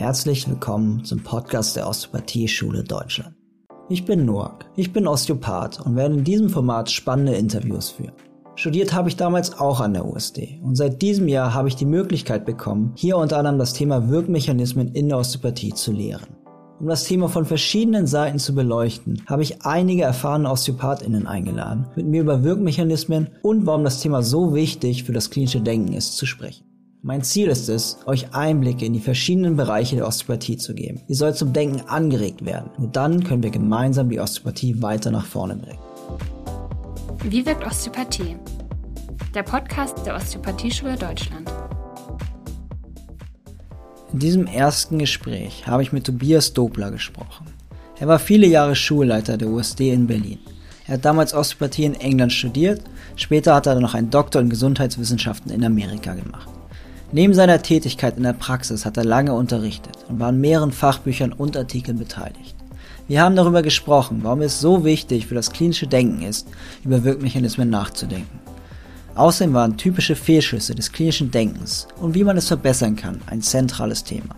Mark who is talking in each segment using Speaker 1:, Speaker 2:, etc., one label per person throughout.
Speaker 1: Herzlich willkommen zum Podcast der Osteopathie-Schule Deutschland. Ich bin Noak, ich bin Osteopath und werde in diesem Format spannende Interviews führen. Studiert habe ich damals auch an der USD und seit diesem Jahr habe ich die Möglichkeit bekommen, hier unter anderem das Thema Wirkmechanismen in der Osteopathie zu lehren. Um das Thema von verschiedenen Seiten zu beleuchten, habe ich einige erfahrene OsteopathInnen eingeladen, mit mir über Wirkmechanismen und warum das Thema so wichtig für das klinische Denken ist, zu sprechen. Mein Ziel ist es, euch Einblicke in die verschiedenen Bereiche der Osteopathie zu geben. Ihr sollt zum Denken angeregt werden. Nur dann können wir gemeinsam die Osteopathie weiter nach vorne bringen.
Speaker 2: Wie wirkt Osteopathie? Der Podcast der Osteopathieschule Deutschland.
Speaker 1: In diesem ersten Gespräch habe ich mit Tobias Dobler gesprochen. Er war viele Jahre Schulleiter der USD in Berlin. Er hat damals Osteopathie in England studiert, später hat er noch einen Doktor in Gesundheitswissenschaften in Amerika gemacht. Neben seiner Tätigkeit in der Praxis hat er lange unterrichtet und war an mehreren Fachbüchern und Artikeln beteiligt. Wir haben darüber gesprochen, warum es so wichtig für das klinische Denken ist, über Wirkmechanismen nachzudenken. Außerdem waren typische Fehlschüsse des klinischen Denkens und wie man es verbessern kann ein zentrales Thema.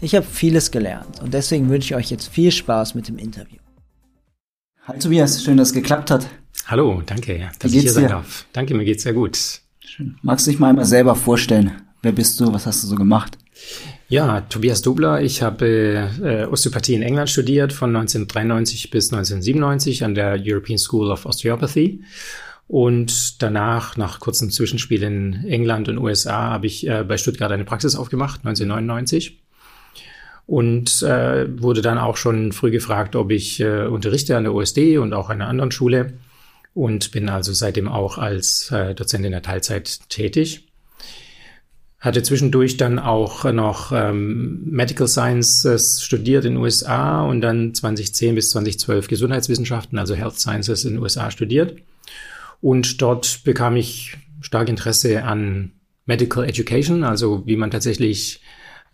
Speaker 1: Ich habe vieles gelernt und deswegen wünsche ich euch jetzt viel Spaß mit dem Interview. Hi Tobias, schön, dass es geklappt hat.
Speaker 3: Hallo, danke, dass ich hier sein dir? darf. Danke, mir geht's sehr gut.
Speaker 1: Schön. Magst du dich mal einmal selber vorstellen? Wer bist du? Was hast du so gemacht?
Speaker 3: Ja, Tobias Dubler. Ich habe äh, Osteopathie in England studiert von 1993 bis 1997 an der European School of Osteopathy und danach, nach kurzem Zwischenspiel in England und USA, habe ich äh, bei Stuttgart eine Praxis aufgemacht, 1999. Und äh, wurde dann auch schon früh gefragt, ob ich äh, unterrichte an der OSD und auch an einer anderen Schule. Und bin also seitdem auch als äh, Dozent in der Teilzeit tätig. Hatte zwischendurch dann auch noch ähm, Medical Sciences studiert in den USA und dann 2010 bis 2012 Gesundheitswissenschaften, also Health Sciences in den USA studiert und dort bekam ich stark Interesse an Medical Education, also wie man tatsächlich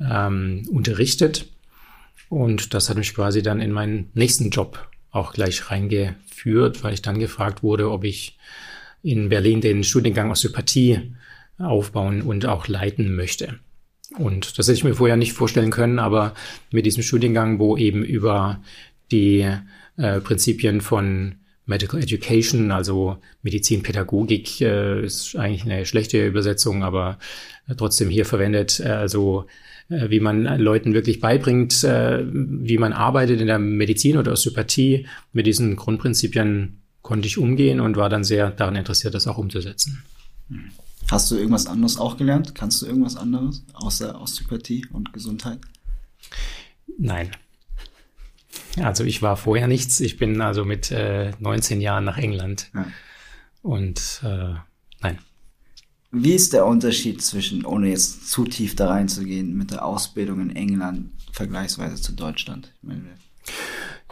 Speaker 3: ähm, unterrichtet. Und das hat mich quasi dann in meinen nächsten Job auch gleich reingeführt, weil ich dann gefragt wurde, ob ich in Berlin den Studiengang Osteopathie aufbauen und auch leiten möchte. Und das hätte ich mir vorher nicht vorstellen können, aber mit diesem Studiengang, wo eben über die äh, Prinzipien von Medical Education, also Medizinpädagogik, äh, ist eigentlich eine schlechte Übersetzung, aber äh, trotzdem hier verwendet. Äh, also äh, wie man Leuten wirklich beibringt, äh, wie man arbeitet in der Medizin oder Osteopathie. Mit diesen Grundprinzipien konnte ich umgehen und war dann sehr daran interessiert, das auch umzusetzen.
Speaker 1: Hast du irgendwas anderes auch gelernt? Kannst du irgendwas anderes außer Osteopathie und Gesundheit?
Speaker 3: Nein, also ich war vorher nichts. Ich bin also mit äh, 19 Jahren nach England. Ja. Und äh, nein.
Speaker 1: Wie ist der Unterschied zwischen, ohne jetzt zu tief da reinzugehen, mit der Ausbildung in England vergleichsweise zu Deutschland? Meine,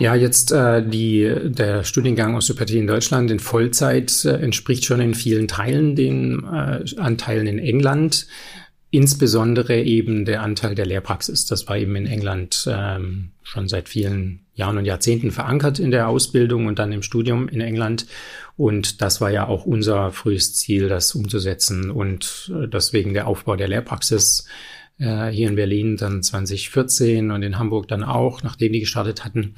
Speaker 3: ja, jetzt äh, die, der Studiengang Osteopathie in Deutschland in Vollzeit äh, entspricht schon in vielen Teilen den äh, Anteilen in England. Insbesondere eben der Anteil der Lehrpraxis. Das war eben in England ähm, schon seit vielen Jahren und Jahrzehnten verankert in der Ausbildung und dann im Studium in England. Und das war ja auch unser frühes Ziel, das umzusetzen. Und äh, deswegen der Aufbau der Lehrpraxis hier in Berlin dann 2014 und in Hamburg dann auch, nachdem die gestartet hatten.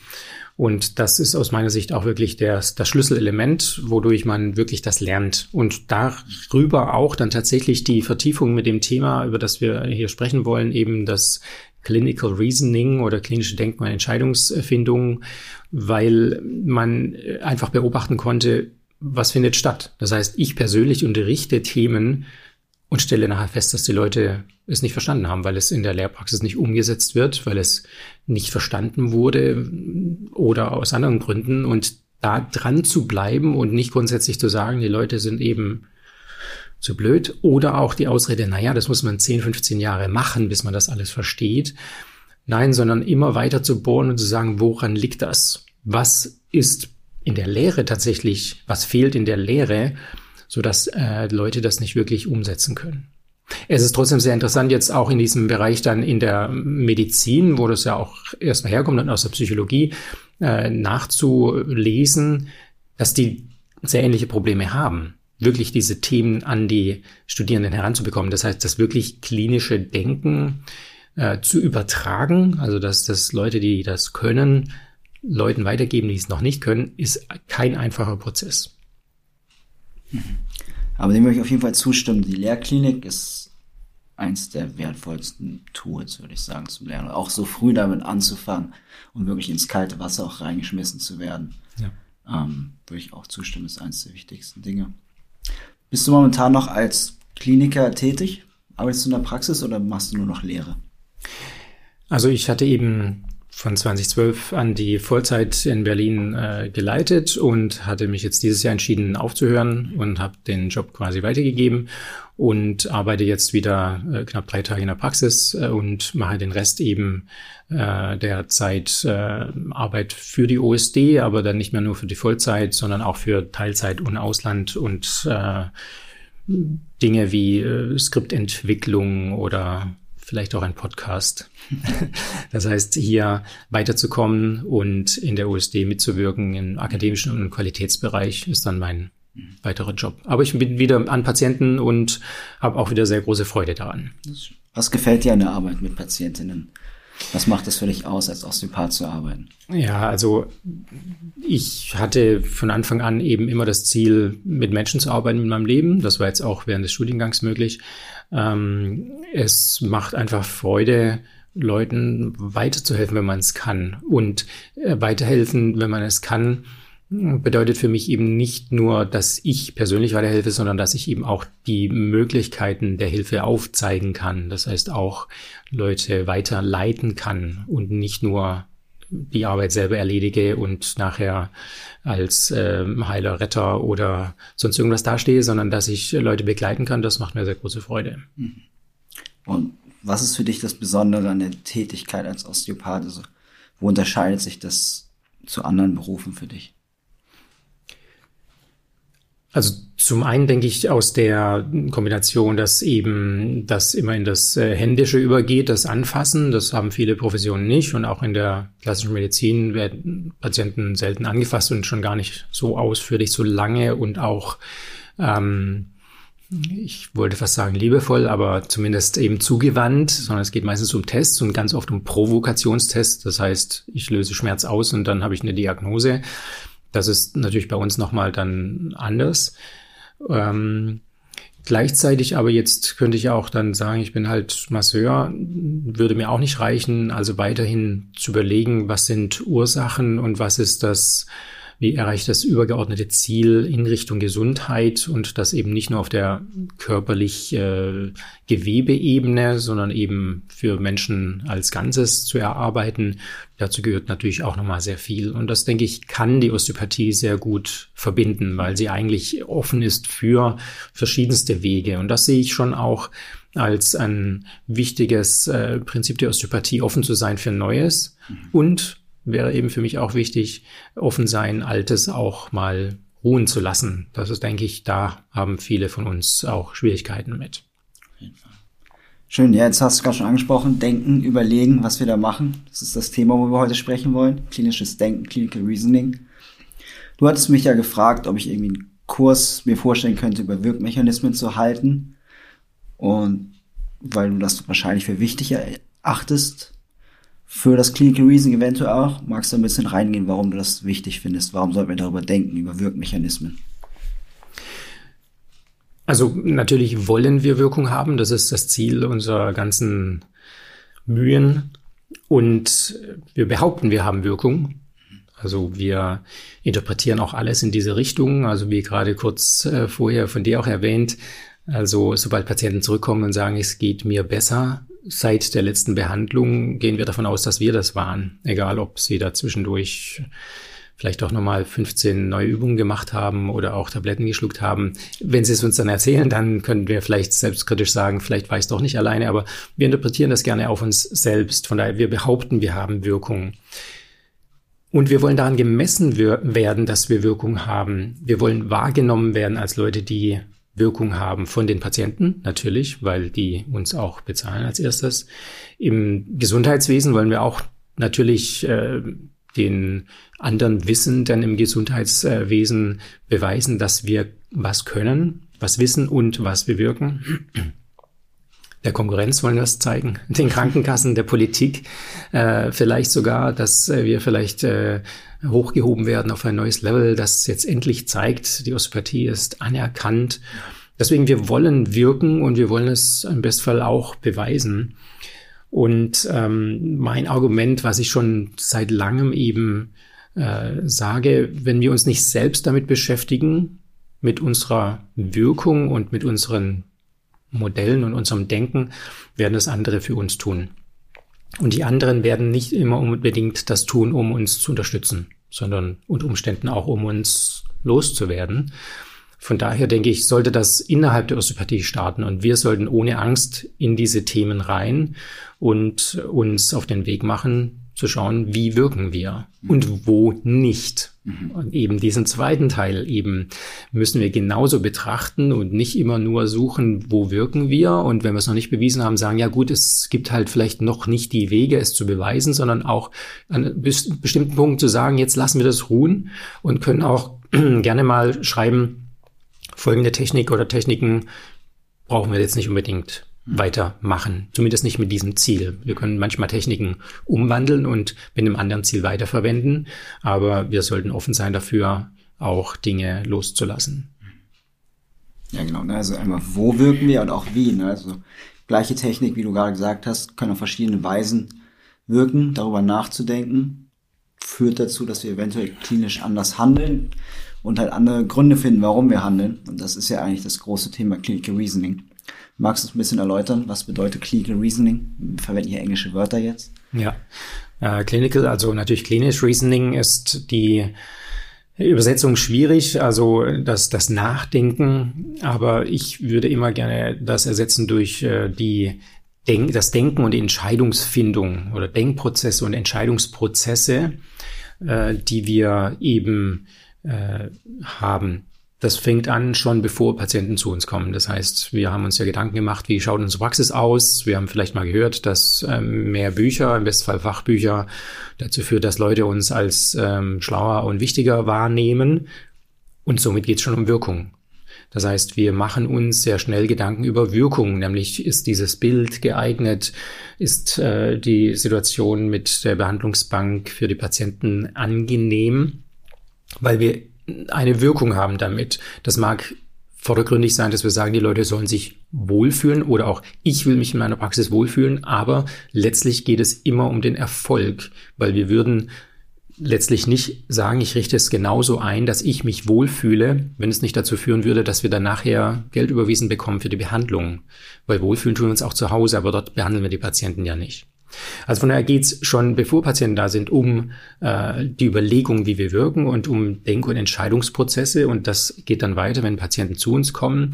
Speaker 3: Und das ist aus meiner Sicht auch wirklich das, das Schlüsselelement, wodurch man wirklich das lernt. Und darüber auch dann tatsächlich die Vertiefung mit dem Thema, über das wir hier sprechen wollen, eben das Clinical Reasoning oder klinische Denken und Entscheidungsfindung, weil man einfach beobachten konnte, was findet statt. Das heißt, ich persönlich unterrichte Themen, und stelle nachher fest, dass die Leute es nicht verstanden haben, weil es in der Lehrpraxis nicht umgesetzt wird, weil es nicht verstanden wurde oder aus anderen Gründen. Und da dran zu bleiben und nicht grundsätzlich zu sagen, die Leute sind eben zu blöd oder auch die Ausrede, naja, das muss man 10, 15 Jahre machen, bis man das alles versteht. Nein, sondern immer weiter zu bohren und zu sagen, woran liegt das? Was ist in der Lehre tatsächlich, was fehlt in der Lehre, sodass äh, Leute das nicht wirklich umsetzen können. Es ist trotzdem sehr interessant, jetzt auch in diesem Bereich dann in der Medizin, wo das ja auch erstmal herkommt und aus der Psychologie, äh, nachzulesen, dass die sehr ähnliche Probleme haben, wirklich diese Themen an die Studierenden heranzubekommen. Das heißt, das wirklich klinische Denken äh, zu übertragen, also dass das Leute, die das können, Leuten weitergeben, die es noch nicht können, ist kein einfacher Prozess.
Speaker 1: Aber dem würde ich auf jeden Fall zustimmen. Die Lehrklinik ist eins der wertvollsten Tools, würde ich sagen, zum Lernen. Auch so früh damit anzufangen und wirklich ins kalte Wasser auch reingeschmissen zu werden. Ja. Ähm, würde ich auch zustimmen, ist eins der wichtigsten Dinge. Bist du momentan noch als Kliniker tätig? Arbeitest du in der Praxis oder machst du nur noch Lehre?
Speaker 3: Also ich hatte eben von 2012 an die Vollzeit in Berlin äh, geleitet und hatte mich jetzt dieses Jahr entschieden aufzuhören und habe den Job quasi weitergegeben und arbeite jetzt wieder äh, knapp drei Tage in der Praxis äh, und mache den Rest eben äh, der Zeit äh, Arbeit für die OSD, aber dann nicht mehr nur für die Vollzeit, sondern auch für Teilzeit und Ausland und äh, Dinge wie äh, Skriptentwicklung oder vielleicht auch ein Podcast. das heißt, hier weiterzukommen und in der USD mitzuwirken im akademischen und im Qualitätsbereich ist dann mein weiterer Job. Aber ich bin wieder an Patienten und habe auch wieder sehr große Freude daran.
Speaker 1: Was gefällt dir an der Arbeit mit Patientinnen? Was macht es für dich aus, als Osteopath zu arbeiten?
Speaker 3: Ja, also ich hatte von Anfang an eben immer das Ziel, mit Menschen zu arbeiten in meinem Leben. Das war jetzt auch während des Studiengangs möglich. Ähm, es macht einfach Freude, Leuten weiterzuhelfen, wenn man es kann. Und äh, weiterhelfen, wenn man es kann, bedeutet für mich eben nicht nur, dass ich persönlich weiterhelfe, sondern dass ich eben auch die Möglichkeiten der Hilfe aufzeigen kann. Das heißt auch Leute weiterleiten kann und nicht nur die Arbeit selber erledige und nachher als äh, Heiler, Retter oder sonst irgendwas dastehe, sondern dass ich Leute begleiten kann, das macht mir sehr große Freude. Mhm.
Speaker 1: Und was ist für dich das Besondere an der Tätigkeit als Osteopath? Also, wo unterscheidet sich das zu anderen Berufen für dich?
Speaker 3: Also zum einen denke ich aus der Kombination, dass eben das immer in das äh, Händische übergeht, das Anfassen, das haben viele Professionen nicht und auch in der klassischen Medizin werden Patienten selten angefasst und schon gar nicht so ausführlich, so lange und auch, ähm, ich wollte fast sagen liebevoll, aber zumindest eben zugewandt, sondern es geht meistens um Tests und ganz oft um Provokationstests. Das heißt, ich löse Schmerz aus und dann habe ich eine Diagnose. Das ist natürlich bei uns nochmal dann anders. Ähm, gleichzeitig aber jetzt könnte ich auch dann sagen, ich bin halt Masseur, würde mir auch nicht reichen. Also weiterhin zu überlegen, was sind Ursachen und was ist das wie erreiche ich das übergeordnete Ziel in Richtung Gesundheit und das eben nicht nur auf der körperlich äh, Gewebeebene, sondern eben für Menschen als Ganzes zu erarbeiten. Dazu gehört natürlich auch nochmal sehr viel. Und das, denke ich, kann die Osteopathie sehr gut verbinden, weil sie eigentlich offen ist für verschiedenste Wege. Und das sehe ich schon auch als ein wichtiges äh, Prinzip der Osteopathie, offen zu sein für Neues mhm. und wäre eben für mich auch wichtig, offen sein, Altes auch mal ruhen zu lassen. Das ist, denke ich, da haben viele von uns auch Schwierigkeiten mit.
Speaker 1: Schön, ja, jetzt hast du gerade schon angesprochen, denken, überlegen, was wir da machen. Das ist das Thema, wo wir heute sprechen wollen. Klinisches Denken, Clinical Reasoning. Du hattest mich ja gefragt, ob ich irgendwie einen Kurs mir vorstellen könnte, über Wirkmechanismen zu halten. Und weil du das wahrscheinlich für wichtig erachtest, für das Clinical Reasoning eventuell auch. Magst du ein bisschen reingehen, warum du das wichtig findest? Warum sollten wir darüber denken, über Wirkmechanismen?
Speaker 3: Also natürlich wollen wir Wirkung haben. Das ist das Ziel unserer ganzen Mühen. Und wir behaupten, wir haben Wirkung. Also wir interpretieren auch alles in diese Richtung. Also wie gerade kurz äh, vorher von dir auch erwähnt. Also sobald Patienten zurückkommen und sagen, es geht mir besser, seit der letzten Behandlung gehen wir davon aus, dass wir das waren. Egal, ob sie da zwischendurch vielleicht auch nochmal 15 neue Übungen gemacht haben oder auch Tabletten geschluckt haben. Wenn sie es uns dann erzählen, dann können wir vielleicht selbstkritisch sagen, vielleicht war ich es doch nicht alleine, aber wir interpretieren das gerne auf uns selbst. Von daher, wir behaupten, wir haben Wirkung. Und wir wollen daran gemessen werden, dass wir Wirkung haben. Wir wollen wahrgenommen werden als Leute, die Wirkung haben von den Patienten, natürlich, weil die uns auch bezahlen als erstes. Im Gesundheitswesen wollen wir auch natürlich äh, den anderen Wissenden im Gesundheitswesen beweisen, dass wir was können, was wissen und was bewirken. der Konkurrenz wollen wir es zeigen, den Krankenkassen, der Politik, äh, vielleicht sogar, dass wir vielleicht äh, hochgehoben werden auf ein neues Level, das jetzt endlich zeigt, die Osteopathie ist anerkannt. Deswegen, wir wollen wirken und wir wollen es im Bestfall auch beweisen. Und ähm, mein Argument, was ich schon seit langem eben äh, sage, wenn wir uns nicht selbst damit beschäftigen, mit unserer Wirkung und mit unseren Modellen und unserem Denken, werden das andere für uns tun. Und die anderen werden nicht immer unbedingt das tun, um uns zu unterstützen, sondern unter Umständen auch, um uns loszuwerden. Von daher denke ich, sollte das innerhalb der Osteopathie starten und wir sollten ohne Angst in diese Themen rein und uns auf den Weg machen, zu schauen, wie wirken wir mhm. und wo nicht. Mhm. Und eben diesen zweiten Teil eben müssen wir genauso betrachten und nicht immer nur suchen, wo wirken wir und wenn wir es noch nicht bewiesen haben, sagen, ja gut, es gibt halt vielleicht noch nicht die Wege, es zu beweisen, sondern auch an bestimmten Punkt zu sagen, jetzt lassen wir das ruhen und können auch gerne mal schreiben, folgende Technik oder Techniken brauchen wir jetzt nicht unbedingt weitermachen. Zumindest nicht mit diesem Ziel. Wir können manchmal Techniken umwandeln und mit einem anderen Ziel weiterverwenden, aber wir sollten offen sein dafür, auch Dinge loszulassen.
Speaker 1: Ja, genau. Ne? Also einmal, wo wirken wir und auch wie. Ne? Also gleiche Technik, wie du gerade gesagt hast, können auf verschiedene Weisen wirken. Darüber nachzudenken führt dazu, dass wir eventuell klinisch anders handeln und halt andere Gründe finden, warum wir handeln. Und das ist ja eigentlich das große Thema Clinical Reasoning. Magst du es ein bisschen erläutern? Was bedeutet Clinical Reasoning? Wir verwenden hier englische Wörter jetzt.
Speaker 3: Ja, äh, Clinical, also natürlich klinisch Reasoning ist die Übersetzung schwierig, also das, das Nachdenken, aber ich würde immer gerne das ersetzen durch äh, die Denk das Denken und die Entscheidungsfindung oder Denkprozesse und Entscheidungsprozesse, äh, die wir eben äh, haben. Das fängt an schon bevor Patienten zu uns kommen. Das heißt, wir haben uns ja Gedanken gemacht, wie schaut unsere Praxis aus? Wir haben vielleicht mal gehört, dass ähm, mehr Bücher, im Bestfall Fachbücher, dazu führt, dass Leute uns als ähm, schlauer und wichtiger wahrnehmen. Und somit geht es schon um Wirkung. Das heißt, wir machen uns sehr schnell Gedanken über Wirkung, nämlich ist dieses Bild geeignet, ist äh, die Situation mit der Behandlungsbank für die Patienten angenehm, weil wir eine Wirkung haben damit. Das mag vordergründig sein, dass wir sagen, die Leute sollen sich wohlfühlen oder auch ich will mich in meiner Praxis wohlfühlen, aber letztlich geht es immer um den Erfolg, weil wir würden letztlich nicht sagen, ich richte es genauso ein, dass ich mich wohlfühle, wenn es nicht dazu führen würde, dass wir dann nachher Geld überwiesen bekommen für die Behandlung. Weil wohlfühlen tun wir uns auch zu Hause, aber dort behandeln wir die Patienten ja nicht. Also von daher geht's schon, bevor Patienten da sind, um äh, die Überlegung, wie wir wirken und um Denk- und Entscheidungsprozesse. Und das geht dann weiter, wenn Patienten zu uns kommen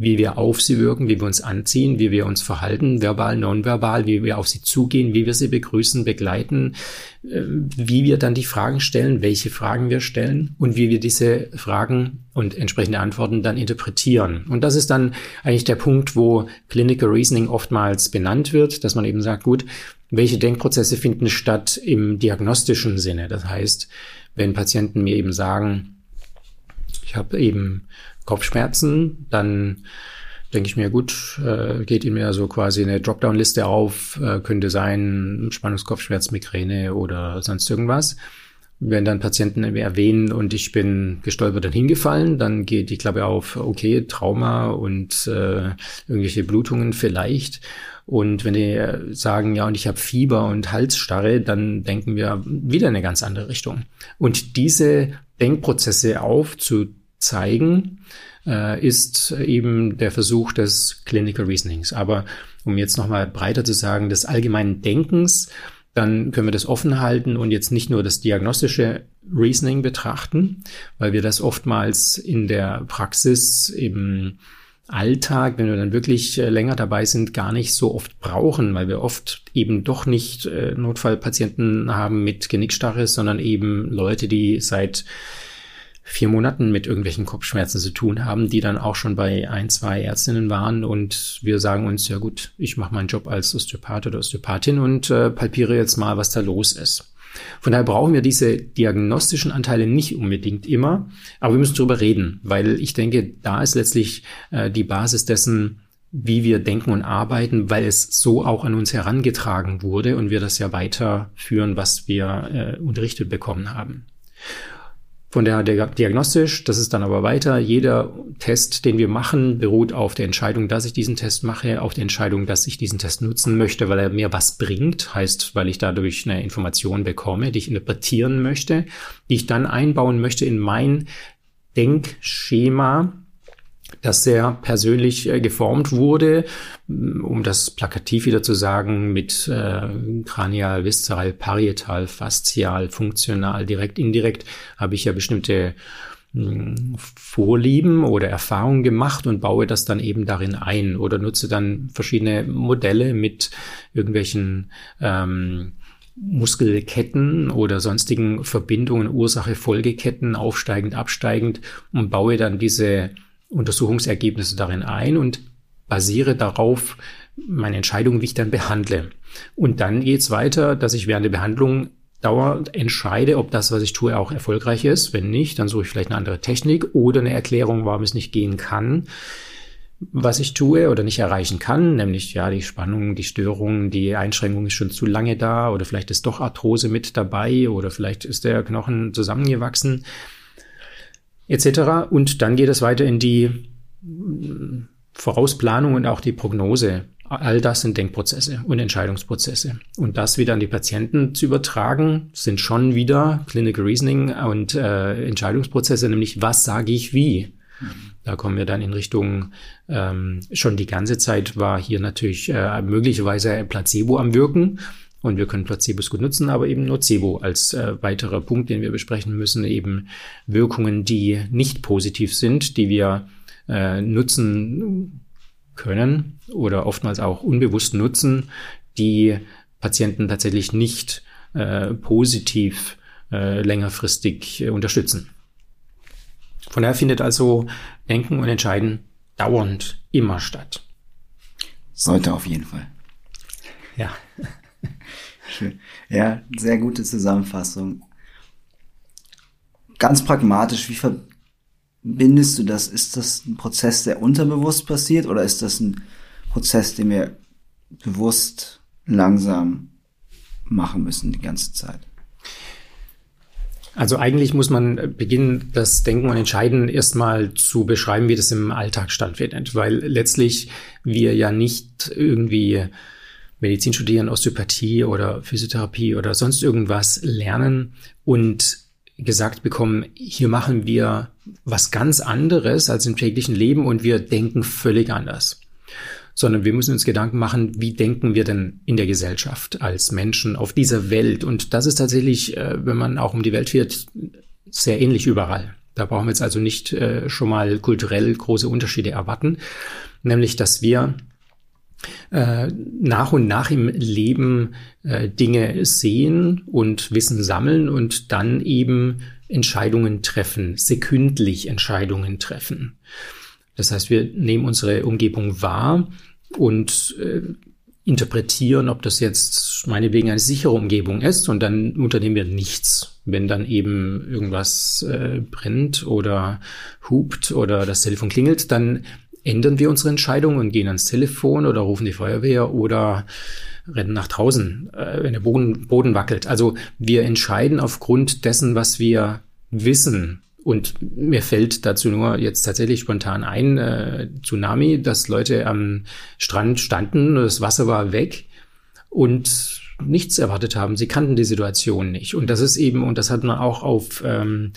Speaker 3: wie wir auf sie wirken, wie wir uns anziehen, wie wir uns verhalten, verbal, nonverbal, wie wir auf sie zugehen, wie wir sie begrüßen, begleiten, äh, wie wir dann die Fragen stellen, welche Fragen wir stellen und wie wir diese Fragen und entsprechende Antworten dann interpretieren. Und das ist dann eigentlich der Punkt, wo Clinical Reasoning oftmals benannt wird, dass man eben sagt, gut, welche Denkprozesse finden statt im diagnostischen Sinne? Das heißt, wenn Patienten mir eben sagen, ich habe eben Kopfschmerzen, dann denke ich mir, gut, äh, geht Ihnen mir so quasi eine Dropdown-Liste auf, äh, könnte sein Spannungskopfschmerz, Migräne oder sonst irgendwas. Wenn dann Patienten erwähnen und ich bin gestolpert und hingefallen, dann geht die Klappe auf, okay, Trauma und äh, irgendwelche Blutungen vielleicht. Und wenn die sagen, ja, und ich habe Fieber und Halsstarre, dann denken wir wieder in eine ganz andere Richtung. Und diese Denkprozesse aufzu zeigen, äh, ist eben der Versuch des Clinical Reasonings. Aber um jetzt nochmal breiter zu sagen, des allgemeinen Denkens, dann können wir das offen halten und jetzt nicht nur das diagnostische Reasoning betrachten, weil wir das oftmals in der Praxis im Alltag, wenn wir dann wirklich äh, länger dabei sind, gar nicht so oft brauchen, weil wir oft eben doch nicht äh, Notfallpatienten haben mit Genickstarre, sondern eben Leute, die seit vier Monaten mit irgendwelchen Kopfschmerzen zu tun haben, die dann auch schon bei ein, zwei Ärztinnen waren und wir sagen uns, ja gut, ich mache meinen Job als Osteopath oder Osteopathin und äh, palpiere jetzt mal, was da los ist. Von daher brauchen wir diese diagnostischen Anteile nicht unbedingt immer, aber wir müssen darüber reden, weil ich denke, da ist letztlich äh, die Basis dessen, wie wir denken und arbeiten, weil es so auch an uns herangetragen wurde und wir das ja weiterführen, was wir äh, unterrichtet bekommen haben. Von der diagnostisch, das ist dann aber weiter. Jeder Test, den wir machen, beruht auf der Entscheidung, dass ich diesen Test mache, auf der Entscheidung, dass ich diesen Test nutzen möchte, weil er mir was bringt, heißt, weil ich dadurch eine Information bekomme, die ich interpretieren möchte, die ich dann einbauen möchte in mein Denkschema, das sehr persönlich äh, geformt wurde, mm, um das plakativ wieder zu sagen, mit äh, kranial, viszeral, parietal, faszial, funktional, direkt, indirekt, habe ich ja bestimmte mh, mm, Vorlieben oder Erfahrungen gemacht und baue das dann eben darin ein oder nutze dann verschiedene Modelle mit irgendwelchen ähm, Muskelketten oder sonstigen Verbindungen, Ursache, Folgeketten, aufsteigend, absteigend und baue dann diese Untersuchungsergebnisse darin ein und basiere darauf meine Entscheidung, wie ich dann behandle. Und dann geht's weiter, dass ich während der Behandlung dauernd entscheide, ob das, was ich tue, auch erfolgreich ist. Wenn nicht, dann suche ich vielleicht eine andere Technik oder eine Erklärung, warum es nicht gehen kann, was ich tue oder nicht erreichen kann, nämlich ja die Spannung, die Störung, die Einschränkung ist schon zu lange da oder vielleicht ist doch Arthrose mit dabei oder vielleicht ist der Knochen zusammengewachsen etc. Und dann geht es weiter in die mm, Vorausplanung und auch die Prognose. All das sind Denkprozesse und Entscheidungsprozesse. Und das wieder an die Patienten zu übertragen, sind schon wieder Clinical Reasoning und äh, Entscheidungsprozesse, nämlich was sage ich wie. Da kommen wir dann in Richtung, ähm, schon die ganze Zeit war hier natürlich äh, möglicherweise Placebo am Wirken. Und wir können Placebos gut nutzen, aber eben Nocebo als äh, weiterer Punkt, den wir besprechen müssen, eben Wirkungen, die nicht positiv sind, die wir äh, nutzen können oder oftmals auch unbewusst nutzen, die Patienten tatsächlich nicht äh, positiv äh, längerfristig äh, unterstützen. Von daher findet also Denken und Entscheiden dauernd immer statt.
Speaker 1: Sollte auf jeden Fall.
Speaker 3: Ja.
Speaker 1: Schön. Ja, sehr gute Zusammenfassung. Ganz pragmatisch, wie verbindest du das? Ist das ein Prozess, der unterbewusst passiert oder ist das ein Prozess, den wir bewusst langsam machen müssen die ganze Zeit?
Speaker 3: Also eigentlich muss man beginnen, das Denken und Entscheiden erstmal zu beschreiben, wie das im Alltag stattfindet, weil letztlich wir ja nicht irgendwie Medizin studieren, Osteopathie oder Physiotherapie oder sonst irgendwas lernen und gesagt bekommen, hier machen wir was ganz anderes als im täglichen Leben und wir denken völlig anders. Sondern wir müssen uns Gedanken machen, wie denken wir denn in der Gesellschaft als Menschen auf dieser Welt? Und das ist tatsächlich, äh, wenn man auch um die Welt wird, sehr ähnlich überall. Da brauchen wir jetzt also nicht äh, schon mal kulturell große Unterschiede erwarten, nämlich dass wir äh, nach und nach im Leben äh, Dinge sehen und Wissen sammeln und dann eben Entscheidungen treffen, sekündlich Entscheidungen treffen. Das heißt, wir nehmen unsere Umgebung wahr und äh, interpretieren, ob das jetzt meinetwegen eine sichere Umgebung ist und dann unternehmen wir nichts. Wenn dann eben irgendwas äh, brennt oder hupt oder das Telefon klingelt, dann ändern wir unsere Entscheidung und gehen ans Telefon oder rufen die Feuerwehr oder rennen nach draußen, äh, wenn der Boden, Boden wackelt. Also wir entscheiden aufgrund dessen, was wir wissen. Und mir fällt dazu nur jetzt tatsächlich spontan ein, äh, Tsunami, dass Leute am Strand standen, das Wasser war weg und nichts erwartet haben. Sie kannten die Situation nicht. Und das ist eben, und das hat man auch auf ähm,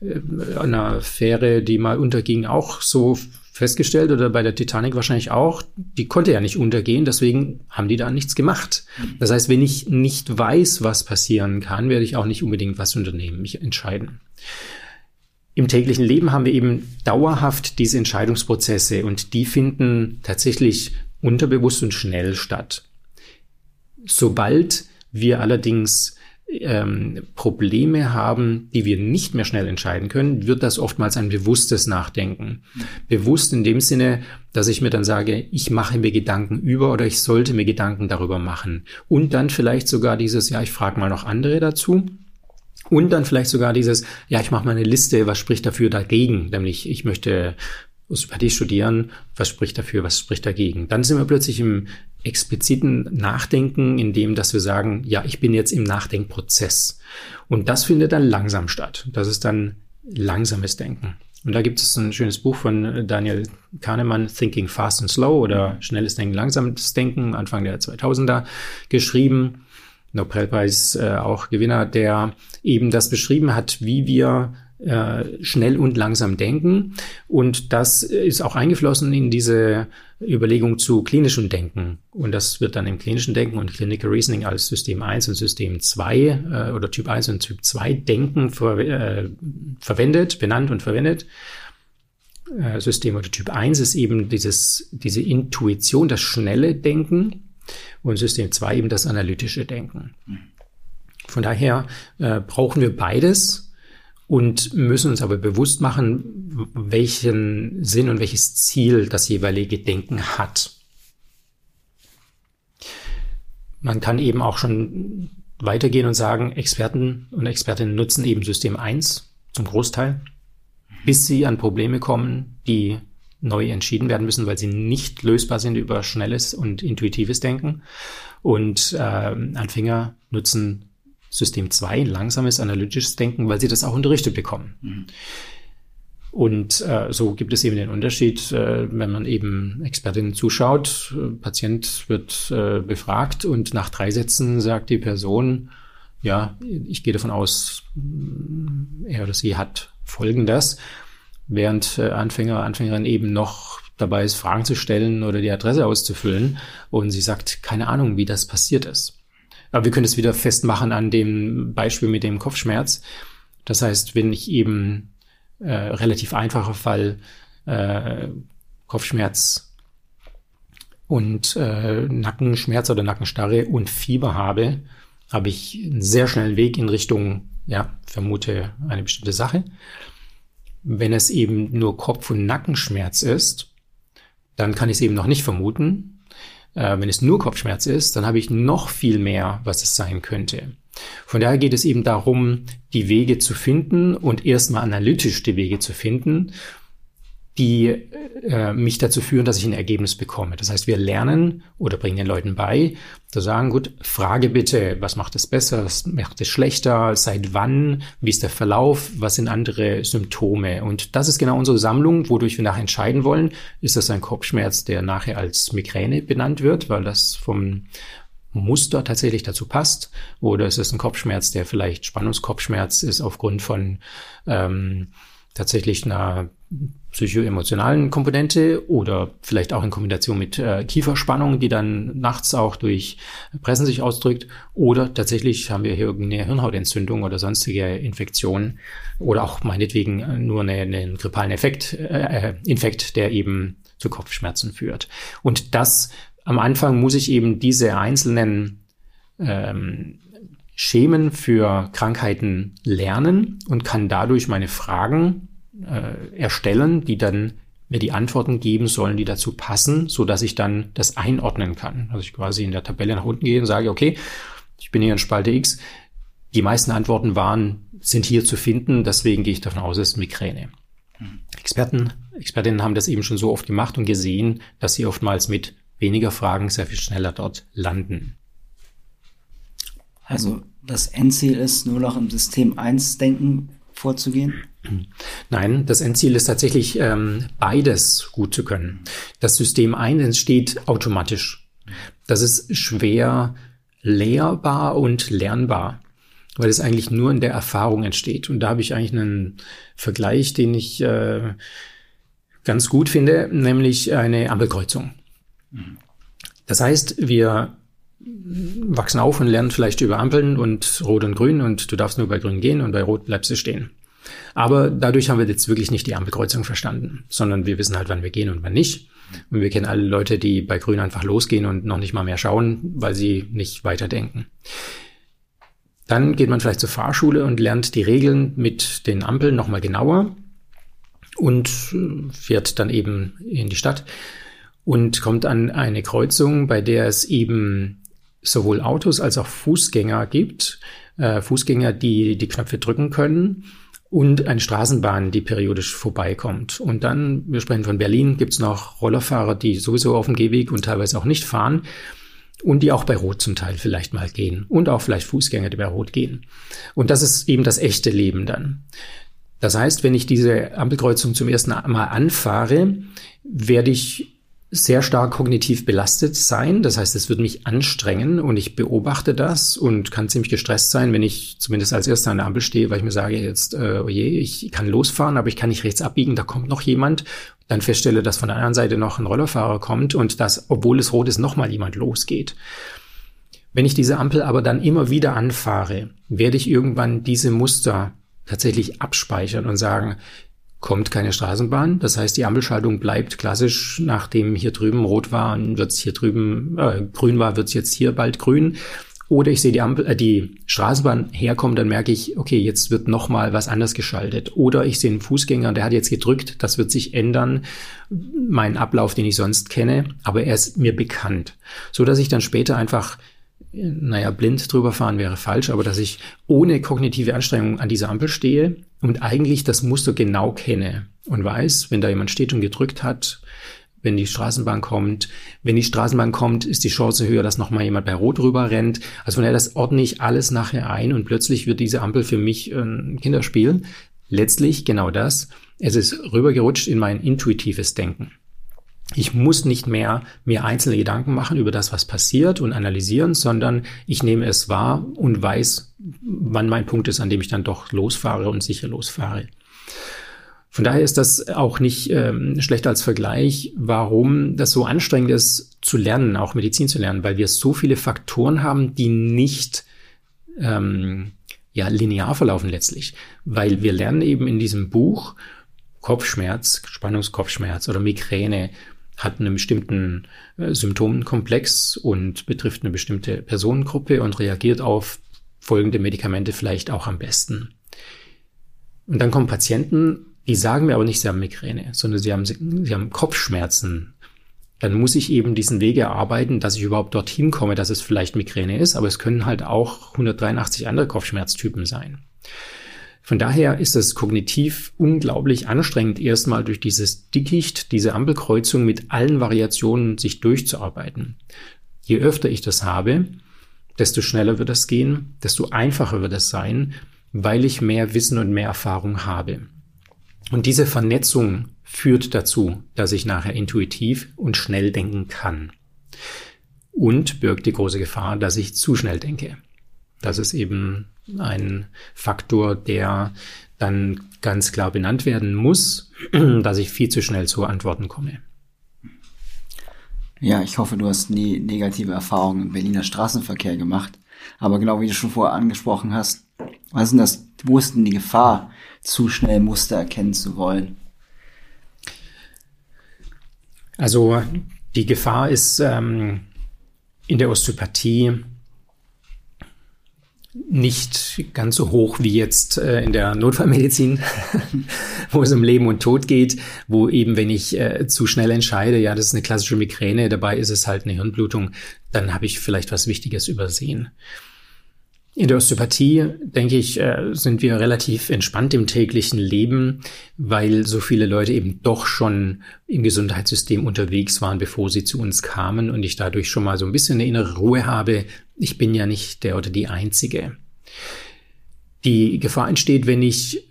Speaker 3: äh, einer Fähre, die mal unterging, auch so festgestellt oder bei der Titanic wahrscheinlich auch, die konnte ja nicht untergehen, deswegen haben die da nichts gemacht. Das heißt, wenn ich nicht weiß, was passieren kann, werde ich auch nicht unbedingt was unternehmen, mich entscheiden. Im täglichen Leben haben wir eben dauerhaft diese Entscheidungsprozesse und die finden tatsächlich unterbewusst und schnell statt. Sobald wir allerdings ähm, Probleme haben, die wir nicht mehr schnell entscheiden können, wird das oftmals ein bewusstes Nachdenken. Bewusst in dem Sinne, dass ich mir dann sage, ich mache mir Gedanken über oder ich sollte mir Gedanken darüber machen. Und dann vielleicht sogar dieses, ja, ich frage mal noch andere dazu. Und dann vielleicht sogar dieses, ja, ich mache mal eine Liste, was spricht dafür dagegen, nämlich ich möchte Osteopathie studieren, was spricht dafür, was spricht dagegen. Dann sind wir plötzlich im expliziten Nachdenken, in dem, dass wir sagen, ja, ich bin jetzt im Nachdenkprozess. Und das findet dann langsam statt. Das ist dann langsames Denken. Und da gibt es ein schönes Buch von Daniel Kahnemann, Thinking Fast and Slow oder Schnelles Denken, Langsames Denken, Anfang der 2000er geschrieben. Nobelpreis äh, auch Gewinner, der eben das beschrieben hat, wie wir äh, schnell und langsam denken. Und das ist auch eingeflossen in diese Überlegung zu klinischem Denken. Und das wird dann im klinischen Denken und Clinical Reasoning als System 1 und System 2 äh, oder Typ 1 und Typ 2 Denken ver äh, verwendet, benannt und verwendet. Äh, System oder Typ 1 ist eben dieses, diese Intuition, das schnelle Denken und System 2 eben das analytische Denken. Von daher brauchen wir beides und müssen uns aber bewusst machen, welchen Sinn und welches Ziel das jeweilige Denken hat. Man kann eben auch schon weitergehen und sagen, Experten und Expertinnen nutzen eben System 1 zum Großteil, bis sie an Probleme kommen, die neu entschieden werden müssen, weil sie nicht lösbar sind über schnelles und intuitives Denken. Und äh, Anfänger nutzen System 2, langsames analytisches Denken, weil sie das auch unterrichtet bekommen. Mhm. Und äh, so gibt es eben den Unterschied, äh, wenn man eben Expertinnen zuschaut, äh, Patient wird äh, befragt und nach drei Sätzen sagt die Person, ja, ich gehe davon aus, er oder sie hat Folgendes, während äh, Anfänger, Anfängerin eben noch dabei ist, Fragen zu stellen oder die Adresse auszufüllen und sie sagt, keine Ahnung, wie das passiert ist. Aber wir können es wieder festmachen an dem Beispiel mit dem Kopfschmerz. Das heißt, wenn ich eben äh, relativ einfacher Fall äh, Kopfschmerz und äh, Nackenschmerz oder Nackenstarre und Fieber habe, habe ich einen sehr schnellen Weg in Richtung, ja, vermute eine bestimmte Sache. Wenn es eben nur Kopf- und Nackenschmerz ist, dann kann ich es eben noch nicht vermuten. Äh, wenn es nur Kopfschmerz ist, dann habe ich noch viel mehr, was es sein könnte. Von daher geht es eben darum, die Wege zu finden und erstmal analytisch die Wege zu finden die äh, mich dazu führen, dass ich ein Ergebnis bekomme. Das heißt, wir lernen oder bringen den Leuten bei, zu sagen, gut, frage bitte, was macht es besser, was macht es schlechter, seit wann, wie ist der Verlauf, was sind andere Symptome. Und das ist genau unsere Sammlung, wodurch wir nachher entscheiden wollen, ist das ein Kopfschmerz, der nachher als Migräne benannt wird, weil das vom Muster tatsächlich dazu passt, oder ist es ein Kopfschmerz, der vielleicht Spannungskopfschmerz ist aufgrund von ähm, tatsächlich einer psychoemotionalen Komponente oder vielleicht auch in Kombination mit äh, Kieferspannung, die dann nachts auch durch Pressen sich ausdrückt. Oder tatsächlich haben wir hier irgendeine Hirnhautentzündung oder sonstige Infektion oder auch meinetwegen nur eine, einen grippalen Effekt, äh, Infekt, der eben zu Kopfschmerzen führt. Und das am Anfang muss ich eben diese einzelnen ähm, Schemen für Krankheiten lernen und kann dadurch meine Fragen äh, erstellen, die dann mir die Antworten geben sollen, die dazu passen, so dass ich dann das einordnen kann. Also ich quasi in der Tabelle nach unten gehe und sage, okay, ich bin hier in Spalte X. Die meisten Antworten waren, sind hier zu finden, deswegen gehe ich davon aus, es ist Migräne. Experten, Expertinnen haben das eben schon so oft gemacht und gesehen, dass sie oftmals mit weniger Fragen sehr viel schneller dort landen.
Speaker 1: Also das Endziel ist nur noch im System 1 denken vorzugehen?
Speaker 3: Nein, das Endziel ist tatsächlich ähm, beides gut zu können. Das System 1 entsteht automatisch. Das ist schwer lehrbar und lernbar, weil es eigentlich nur in der Erfahrung entsteht. Und da habe ich eigentlich einen Vergleich, den ich äh, ganz gut finde, nämlich eine Ampelkreuzung. Das heißt, wir wachsen auf und lernen vielleicht über Ampeln und Rot und Grün und du darfst nur bei Grün gehen und bei Rot bleibst du stehen. Aber dadurch haben wir jetzt wirklich nicht die Ampelkreuzung verstanden, sondern wir wissen halt, wann wir gehen und wann nicht. Und wir kennen alle Leute, die bei Grün einfach losgehen und noch nicht mal mehr schauen, weil sie nicht weiterdenken. Dann geht man vielleicht zur Fahrschule und lernt die Regeln mit den Ampeln nochmal genauer und äh, fährt dann eben in die Stadt und kommt an eine Kreuzung, bei der es eben sowohl Autos als auch Fußgänger gibt. Äh, Fußgänger, die die Knöpfe drücken können und eine Straßenbahn, die periodisch vorbeikommt. Und dann, wir sprechen von Berlin, gibt's noch Rollerfahrer, die sowieso auf dem Gehweg und teilweise auch nicht fahren und die auch bei Rot zum Teil vielleicht mal gehen und auch vielleicht Fußgänger, die bei Rot gehen. Und das ist eben das echte Leben dann. Das heißt, wenn ich diese Ampelkreuzung zum ersten Mal anfahre, werde ich sehr stark kognitiv belastet sein. Das heißt, es wird mich anstrengen und ich beobachte das und kann ziemlich gestresst sein, wenn ich zumindest als erster an der Ampel stehe, weil ich mir sage, jetzt, äh, oh je, ich kann losfahren, aber ich kann nicht rechts abbiegen, da kommt noch jemand. Dann feststelle, dass von der anderen Seite noch ein Rollerfahrer kommt und dass, obwohl es rot ist, nochmal jemand losgeht. Wenn ich diese Ampel aber dann immer wieder anfahre, werde ich irgendwann diese Muster tatsächlich abspeichern und sagen, kommt keine Straßenbahn. Das heißt, die Ampelschaltung bleibt klassisch, nachdem hier drüben rot war, wird es hier drüben äh, grün war, wird es jetzt hier bald grün. Oder ich sehe die Ampel, äh, die Straßenbahn herkommen, dann merke ich, okay, jetzt wird noch was anders geschaltet. Oder ich sehe einen Fußgänger, der hat jetzt gedrückt, das wird sich ändern, mein Ablauf, den ich sonst kenne, aber er ist mir bekannt, so dass ich dann später einfach naja, blind drüber fahren wäre falsch, aber dass ich ohne kognitive Anstrengung an dieser Ampel stehe und eigentlich das Muster genau kenne und weiß, wenn da jemand steht und gedrückt hat, wenn die Straßenbahn kommt. Wenn die Straßenbahn kommt, ist die Chance höher, dass nochmal jemand bei Rot rüber rennt. Also von daher, das ordne ich alles nachher ein und plötzlich wird diese Ampel für mich ein Kinderspiel. Letztlich genau das. Es ist rübergerutscht in mein intuitives Denken. Ich muss nicht mehr mir einzelne Gedanken machen über das, was passiert und analysieren, sondern ich nehme es wahr und weiß, wann mein Punkt ist, an dem ich dann doch losfahre und sicher losfahre. Von daher ist das auch nicht ähm, schlecht als Vergleich, warum das so anstrengend ist zu lernen, auch Medizin zu lernen, weil wir so viele Faktoren haben, die nicht ähm, ja linear verlaufen letztlich, weil wir lernen eben in diesem Buch Kopfschmerz, Spannungskopfschmerz oder Migräne hat einen bestimmten äh, Symptomenkomplex und betrifft eine bestimmte Personengruppe und reagiert auf folgende Medikamente vielleicht auch am besten. Und dann kommen Patienten, die sagen mir aber nicht, sie haben Migräne, sondern sie haben, sie haben Kopfschmerzen. Dann muss ich eben diesen Weg erarbeiten, dass ich überhaupt dorthin komme, dass es vielleicht Migräne ist, aber es können halt auch 183 andere Kopfschmerztypen sein. Von daher ist es kognitiv unglaublich anstrengend, erstmal durch dieses Dickicht, diese Ampelkreuzung mit allen Variationen sich durchzuarbeiten. Je öfter ich das habe, desto schneller wird das gehen, desto einfacher wird es sein, weil ich mehr Wissen und mehr Erfahrung habe. Und diese Vernetzung führt dazu, dass ich nachher intuitiv und schnell denken kann. Und birgt die große Gefahr, dass ich zu schnell denke. Das ist eben ein Faktor, der dann ganz klar benannt werden muss, dass ich viel zu schnell zu Antworten komme.
Speaker 1: Ja, ich hoffe, du hast nie negative Erfahrungen im Berliner Straßenverkehr gemacht. Aber genau wie du schon vorher angesprochen hast, was ist denn das, wo ist denn die Gefahr, zu schnell Muster erkennen zu wollen?
Speaker 3: Also die Gefahr ist ähm, in der Osteopathie nicht ganz so hoch wie jetzt äh, in der Notfallmedizin, wo es um Leben und Tod geht, wo eben, wenn ich äh, zu schnell entscheide, ja, das ist eine klassische Migräne, dabei ist es halt eine Hirnblutung, dann habe ich vielleicht was Wichtiges übersehen. In der Osteopathie, denke ich, äh, sind wir relativ entspannt im täglichen Leben, weil so viele Leute eben doch schon im Gesundheitssystem unterwegs waren, bevor sie zu uns kamen und ich dadurch schon mal so ein bisschen eine innere Ruhe habe. Ich bin ja nicht der oder die Einzige. Die Gefahr entsteht, wenn ich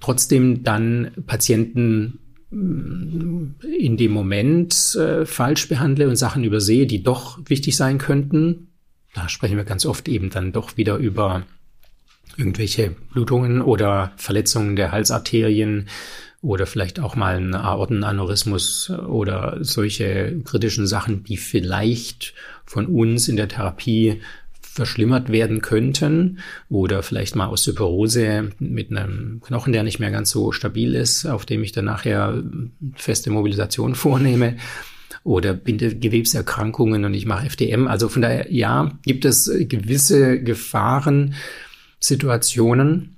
Speaker 3: trotzdem dann Patienten mm, in dem Moment äh, falsch behandle und Sachen übersehe, die doch wichtig sein könnten, da sprechen wir ganz oft eben dann doch wieder über irgendwelche Blutungen oder Verletzungen der Halsarterien oder vielleicht auch mal ein Aortenaneurysmus oder solche kritischen Sachen, die vielleicht von uns in der Therapie verschlimmert werden könnten oder vielleicht mal Osteoporose mit einem Knochen, der nicht mehr ganz so stabil ist, auf dem ich dann nachher feste Mobilisation vornehme oder Bindegewebserkrankungen und ich mache FDM. Also von daher, ja, gibt es gewisse Gefahrensituationen.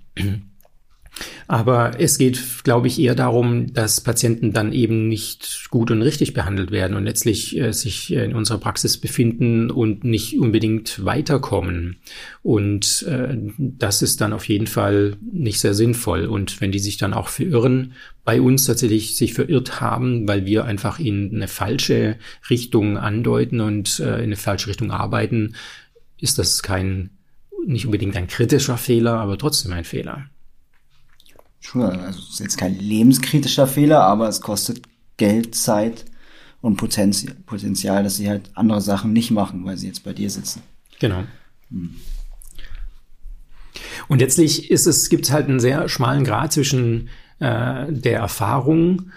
Speaker 3: Aber es geht, glaube ich, eher darum, dass Patienten dann eben nicht gut und richtig behandelt werden und letztlich äh, sich in unserer Praxis befinden und nicht unbedingt weiterkommen. Und äh, das ist dann auf jeden Fall nicht sehr sinnvoll. Und wenn die sich dann auch verirren, bei uns tatsächlich sich verirrt haben, weil wir einfach in eine falsche Richtung andeuten und äh, in eine falsche Richtung arbeiten, ist das kein, nicht unbedingt ein kritischer Fehler, aber trotzdem ein Fehler.
Speaker 1: Schon, also es ist jetzt kein lebenskritischer Fehler, aber es kostet Geld, Zeit und Potenzial, Potenzial, dass sie halt andere Sachen nicht machen, weil sie jetzt bei dir sitzen.
Speaker 3: Genau. Hm. Und letztlich ist es, gibt es halt einen sehr schmalen Grad zwischen äh, der Erfahrung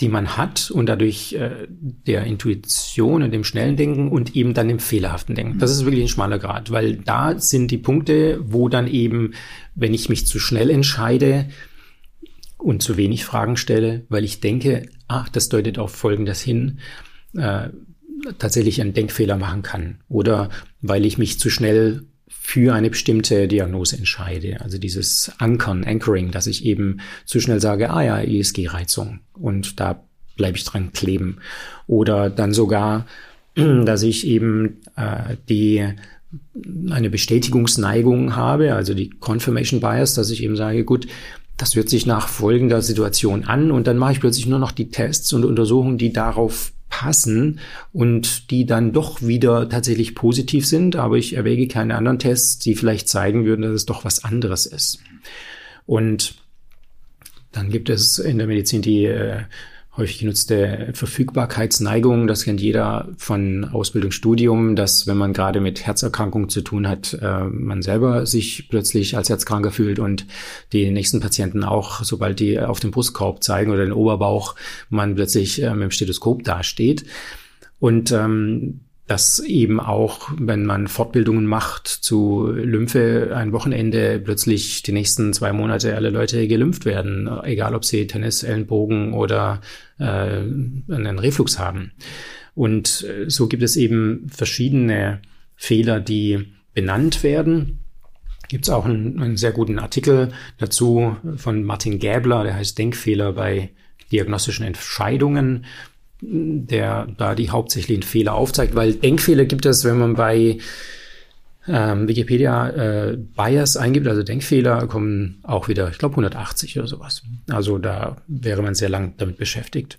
Speaker 3: die man hat und dadurch äh, der Intuition und dem schnellen Denken und eben dann dem fehlerhaften Denken. Das ist wirklich ein schmaler Grad, weil da sind die Punkte, wo dann eben, wenn ich mich zu schnell entscheide und zu wenig Fragen stelle, weil ich denke, ach, das deutet auf Folgendes hin, äh, tatsächlich einen Denkfehler machen kann. Oder weil ich mich zu schnell für eine bestimmte Diagnose entscheide. Also dieses Ankern, Anchoring, dass ich eben zu schnell sage, ah ja, ESG-Reizung und da bleibe ich dran kleben. Oder dann sogar, dass ich eben äh, die eine Bestätigungsneigung habe, also die Confirmation Bias, dass ich eben sage, gut, das hört sich nach folgender Situation an und dann mache ich plötzlich nur noch die Tests und Untersuchungen, die darauf passen und die dann doch wieder tatsächlich positiv sind, aber ich erwäge keine anderen Tests, die vielleicht zeigen würden, dass es doch was anderes ist. Und dann gibt es in der Medizin die äh, häufig genutzte Verfügbarkeitsneigung. Das kennt jeder von Ausbildung, Studium, dass wenn man gerade mit Herzerkrankungen zu tun hat, äh, man selber sich plötzlich als Herzkranker fühlt und die nächsten Patienten auch, sobald die auf den Brustkorb zeigen oder den Oberbauch, man plötzlich äh, mit dem Stethoskop dasteht. Und ähm, dass eben auch, wenn man Fortbildungen macht zu Lymphe, ein Wochenende plötzlich die nächsten zwei Monate alle Leute gelympht werden, egal ob sie Tennis, Ellenbogen oder äh, einen Reflux haben. Und äh, so gibt es eben verschiedene Fehler, die benannt werden. Gibt es auch einen, einen sehr guten Artikel dazu von Martin Gäbler, der heißt Denkfehler bei diagnostischen Entscheidungen der da die hauptsächlichen Fehler aufzeigt, weil Denkfehler gibt es, wenn man bei ähm, Wikipedia äh, Bias eingibt, also Denkfehler, kommen auch wieder, ich glaube, 180 oder sowas. Also da wäre man sehr lang damit beschäftigt.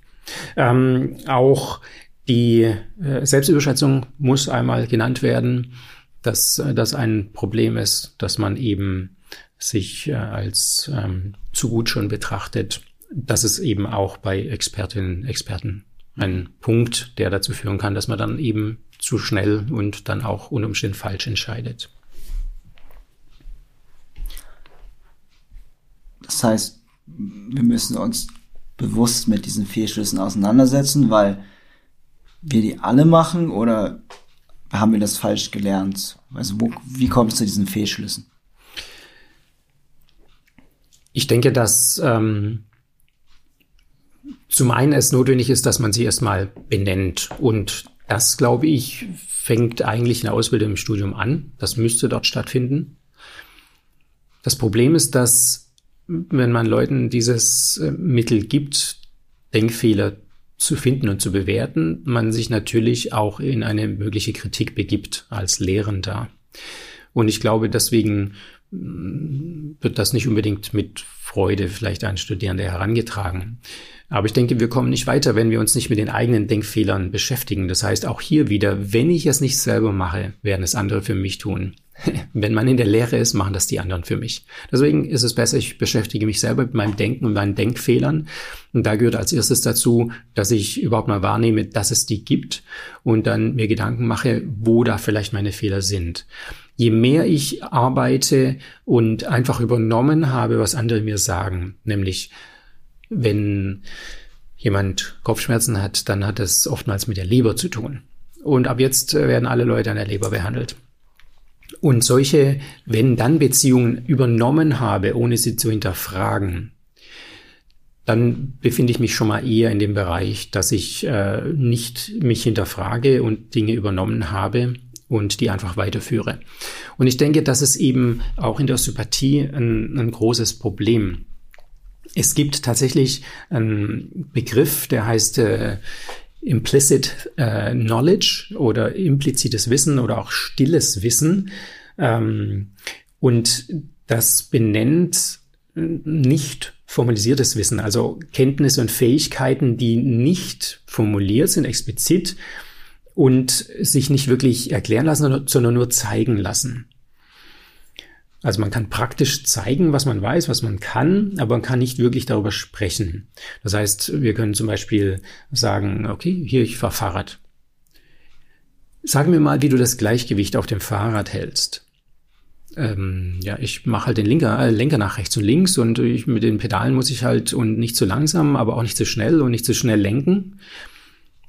Speaker 3: Ähm, auch die äh, Selbstüberschätzung muss einmal genannt werden, dass äh, das ein Problem ist, dass man eben sich äh, als ähm, zu gut schon betrachtet, dass es eben auch bei Expertinnen, Experten ein Punkt, der dazu führen kann, dass man dann eben zu schnell und dann auch unter Umständen falsch entscheidet.
Speaker 1: Das heißt, wir müssen uns bewusst mit diesen Fehlschlüssen auseinandersetzen, weil wir die alle machen oder haben wir das falsch gelernt? Also wo, wie kommt es zu diesen Fehlschlüssen?
Speaker 3: Ich denke, dass ähm, zum einen es notwendig ist, dass man sie erstmal benennt. Und das, glaube ich, fängt eigentlich in der Ausbildung im Studium an. Das müsste dort stattfinden. Das Problem ist, dass wenn man Leuten dieses äh, Mittel gibt, Denkfehler zu finden und zu bewerten, man sich natürlich auch in eine mögliche Kritik begibt als Lehrender. Und ich glaube, deswegen wird das nicht unbedingt mit Freude vielleicht an Studierende herangetragen. Aber ich denke, wir kommen nicht weiter, wenn wir uns nicht mit den eigenen Denkfehlern beschäftigen. Das heißt, auch hier wieder, wenn ich es nicht selber mache, werden es andere für mich tun. wenn man in der Lehre ist, machen das die anderen für mich. Deswegen ist es besser, ich beschäftige mich selber mit meinem Denken und meinen Denkfehlern. Und da gehört als erstes dazu, dass ich überhaupt mal wahrnehme, dass es die gibt und dann mir Gedanken mache, wo da vielleicht meine Fehler sind je mehr ich arbeite und einfach übernommen habe, was andere mir sagen, nämlich wenn jemand Kopfschmerzen hat, dann hat es oftmals mit der Leber zu tun. Und ab jetzt werden alle Leute an der Leber behandelt. Und solche Wenn-Dann-Beziehungen übernommen habe, ohne sie zu hinterfragen, dann befinde ich mich schon mal eher in dem Bereich, dass ich äh, nicht mich hinterfrage und Dinge übernommen habe und die einfach weiterführe. Und ich denke, das ist eben auch in der Osteopathie ein, ein großes Problem. Es gibt tatsächlich einen Begriff, der heißt äh, Implicit äh, Knowledge oder implizites Wissen oder auch stilles Wissen. Ähm, und das benennt nicht formalisiertes Wissen, also Kenntnisse und Fähigkeiten, die nicht formuliert sind, explizit und sich nicht wirklich erklären lassen, sondern nur zeigen lassen. Also man kann praktisch zeigen, was man weiß, was man kann, aber man kann nicht wirklich darüber sprechen. Das heißt, wir können zum Beispiel sagen, okay, hier, ich fahre Fahrrad. Sag mir mal, wie du das Gleichgewicht auf dem Fahrrad hältst. Ähm, ja, ich mache halt den Lenker, äh, Lenker nach rechts und links und ich, mit den Pedalen muss ich halt und nicht zu langsam, aber auch nicht zu schnell und nicht zu schnell lenken.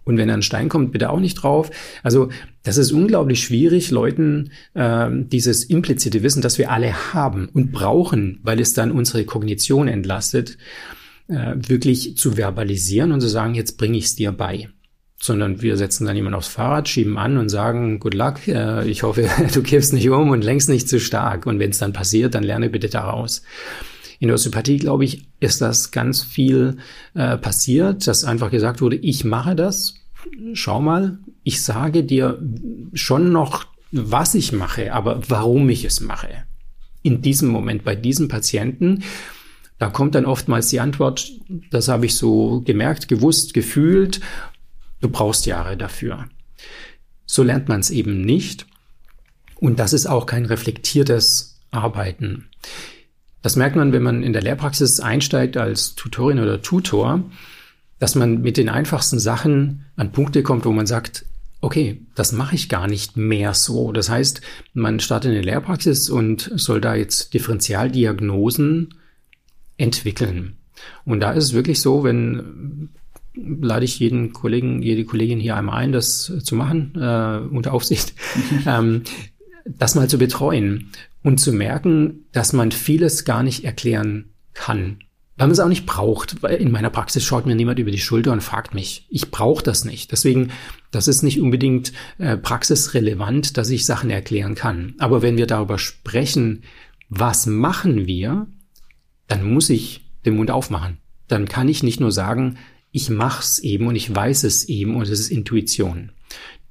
Speaker 3: Und wenn ein Stein kommt, bitte auch nicht drauf. Also das ist unglaublich schwierig, Leuten äh, dieses implizite Wissen, das wir alle haben und brauchen, weil es dann unsere Kognition entlastet, äh, wirklich zu verbalisieren und zu sagen, jetzt bringe ich es dir bei. Sondern wir setzen dann jemanden aufs Fahrrad, schieben an und sagen, good luck, äh, ich hoffe, du kippst nicht um und lenkst nicht zu stark. Und wenn es dann passiert, dann lerne bitte daraus. In der Osteopathie, glaube ich, ist das ganz viel äh, passiert, dass einfach gesagt wurde, ich mache das. Schau mal, ich sage dir schon noch, was ich mache, aber warum ich es mache. In diesem Moment bei diesem Patienten, da kommt dann oftmals die Antwort, das habe ich so gemerkt, gewusst, gefühlt, du brauchst Jahre dafür. So lernt man es eben nicht. Und das ist auch kein reflektiertes Arbeiten. Das merkt man, wenn man in der Lehrpraxis einsteigt als Tutorin oder Tutor, dass man mit den einfachsten Sachen an Punkte kommt, wo man sagt, okay, das mache ich gar nicht mehr so. Das heißt, man startet in der Lehrpraxis und soll da jetzt Differentialdiagnosen entwickeln. Und da ist es wirklich so, wenn lade ich jeden Kollegen, jede Kollegin hier einmal ein, das zu machen, äh, unter Aufsicht, ähm, das mal zu betreuen und zu merken, dass man vieles gar nicht erklären kann. Weil man es auch nicht braucht. Weil in meiner Praxis schaut mir niemand über die Schulter und fragt mich. Ich brauche das nicht. Deswegen, das ist nicht unbedingt äh, praxisrelevant, dass ich Sachen erklären kann. Aber wenn wir darüber sprechen, was machen wir, dann muss ich den Mund aufmachen. Dann kann ich nicht nur sagen, ich mach's eben und ich weiß es eben und es ist Intuition.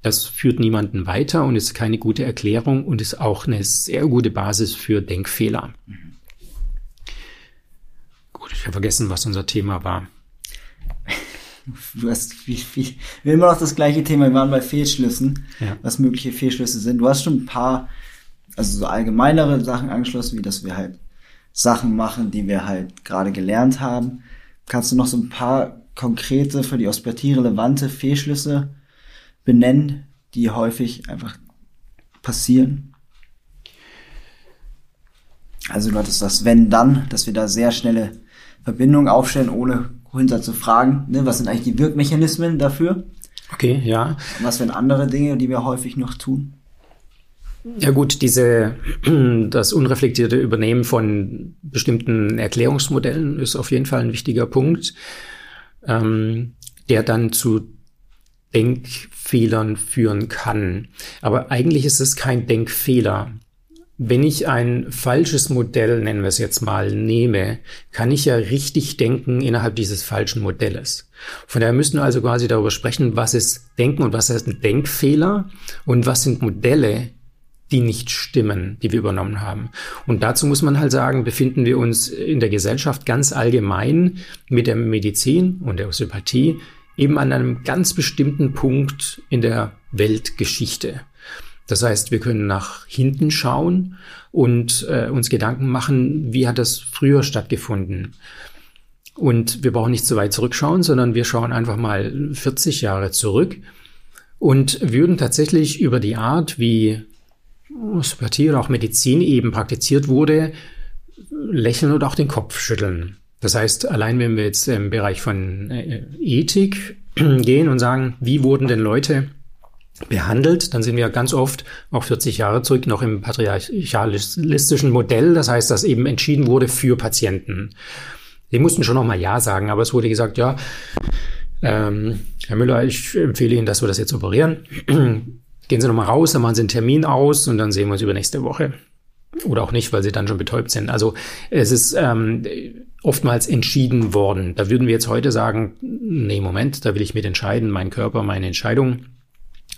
Speaker 3: Das führt niemanden weiter und ist keine gute Erklärung und ist auch eine sehr gute Basis für Denkfehler. Mhm. Gut, ich habe vergessen, was unser Thema war.
Speaker 1: Du hast wie, wie, wir immer noch das gleiche Thema, wir waren bei Fehlschlüssen, ja. was mögliche Fehlschlüsse sind. Du hast schon ein paar, also so allgemeinere Sachen angeschlossen, wie dass wir halt Sachen machen, die wir halt gerade gelernt haben. Kannst du noch so ein paar konkrete, für die Osteopathie relevante Fehlschlüsse benennen, die häufig einfach passieren? Also du hattest das Wenn dann, dass wir da sehr schnelle Verbindungen aufstellen, ohne hinter zu fragen, ne, was sind eigentlich die Wirkmechanismen dafür?
Speaker 3: Okay, ja.
Speaker 1: Und was sind andere Dinge, die wir häufig noch tun?
Speaker 3: Ja gut, diese, das unreflektierte Übernehmen von bestimmten Erklärungsmodellen ist auf jeden Fall ein wichtiger Punkt, ähm, der dann zu Denkfehlern führen kann. Aber eigentlich ist es kein Denkfehler. Wenn ich ein falsches Modell, nennen wir es jetzt mal, nehme, kann ich ja richtig denken innerhalb dieses falschen Modells. Von daher müssen wir also quasi darüber sprechen, was ist Denken und was ist ein Denkfehler und was sind Modelle, die nicht stimmen, die wir übernommen haben. Und dazu muss man halt sagen, befinden wir uns in der Gesellschaft ganz allgemein mit der Medizin und der Osteopathie eben an einem ganz bestimmten Punkt in der Weltgeschichte. Das heißt, wir können nach hinten schauen und äh, uns Gedanken machen, wie hat das früher stattgefunden. Und wir brauchen nicht so weit zurückschauen, sondern wir schauen einfach mal 40 Jahre zurück und würden tatsächlich über die Art, wie Osteopathie oder auch Medizin eben praktiziert wurde, lächeln und auch den Kopf schütteln. Das heißt, allein wenn wir jetzt im Bereich von äh, Ethik gehen und sagen, wie wurden denn Leute behandelt, dann sind wir ganz oft auch 40 Jahre zurück noch im patriarchalistischen Modell. Das heißt, dass eben entschieden wurde für Patienten. Die mussten schon noch mal Ja sagen, aber es wurde gesagt, ja, ähm, Herr Müller, ich empfehle Ihnen, dass wir das jetzt operieren. gehen Sie nochmal raus, dann machen Sie einen Termin aus und dann sehen wir uns übernächste Woche. Oder auch nicht, weil sie dann schon betäubt sind. Also es ist ähm, oftmals entschieden worden. Da würden wir jetzt heute sagen, nee, Moment, da will ich mit entscheiden, mein Körper, meine Entscheidung.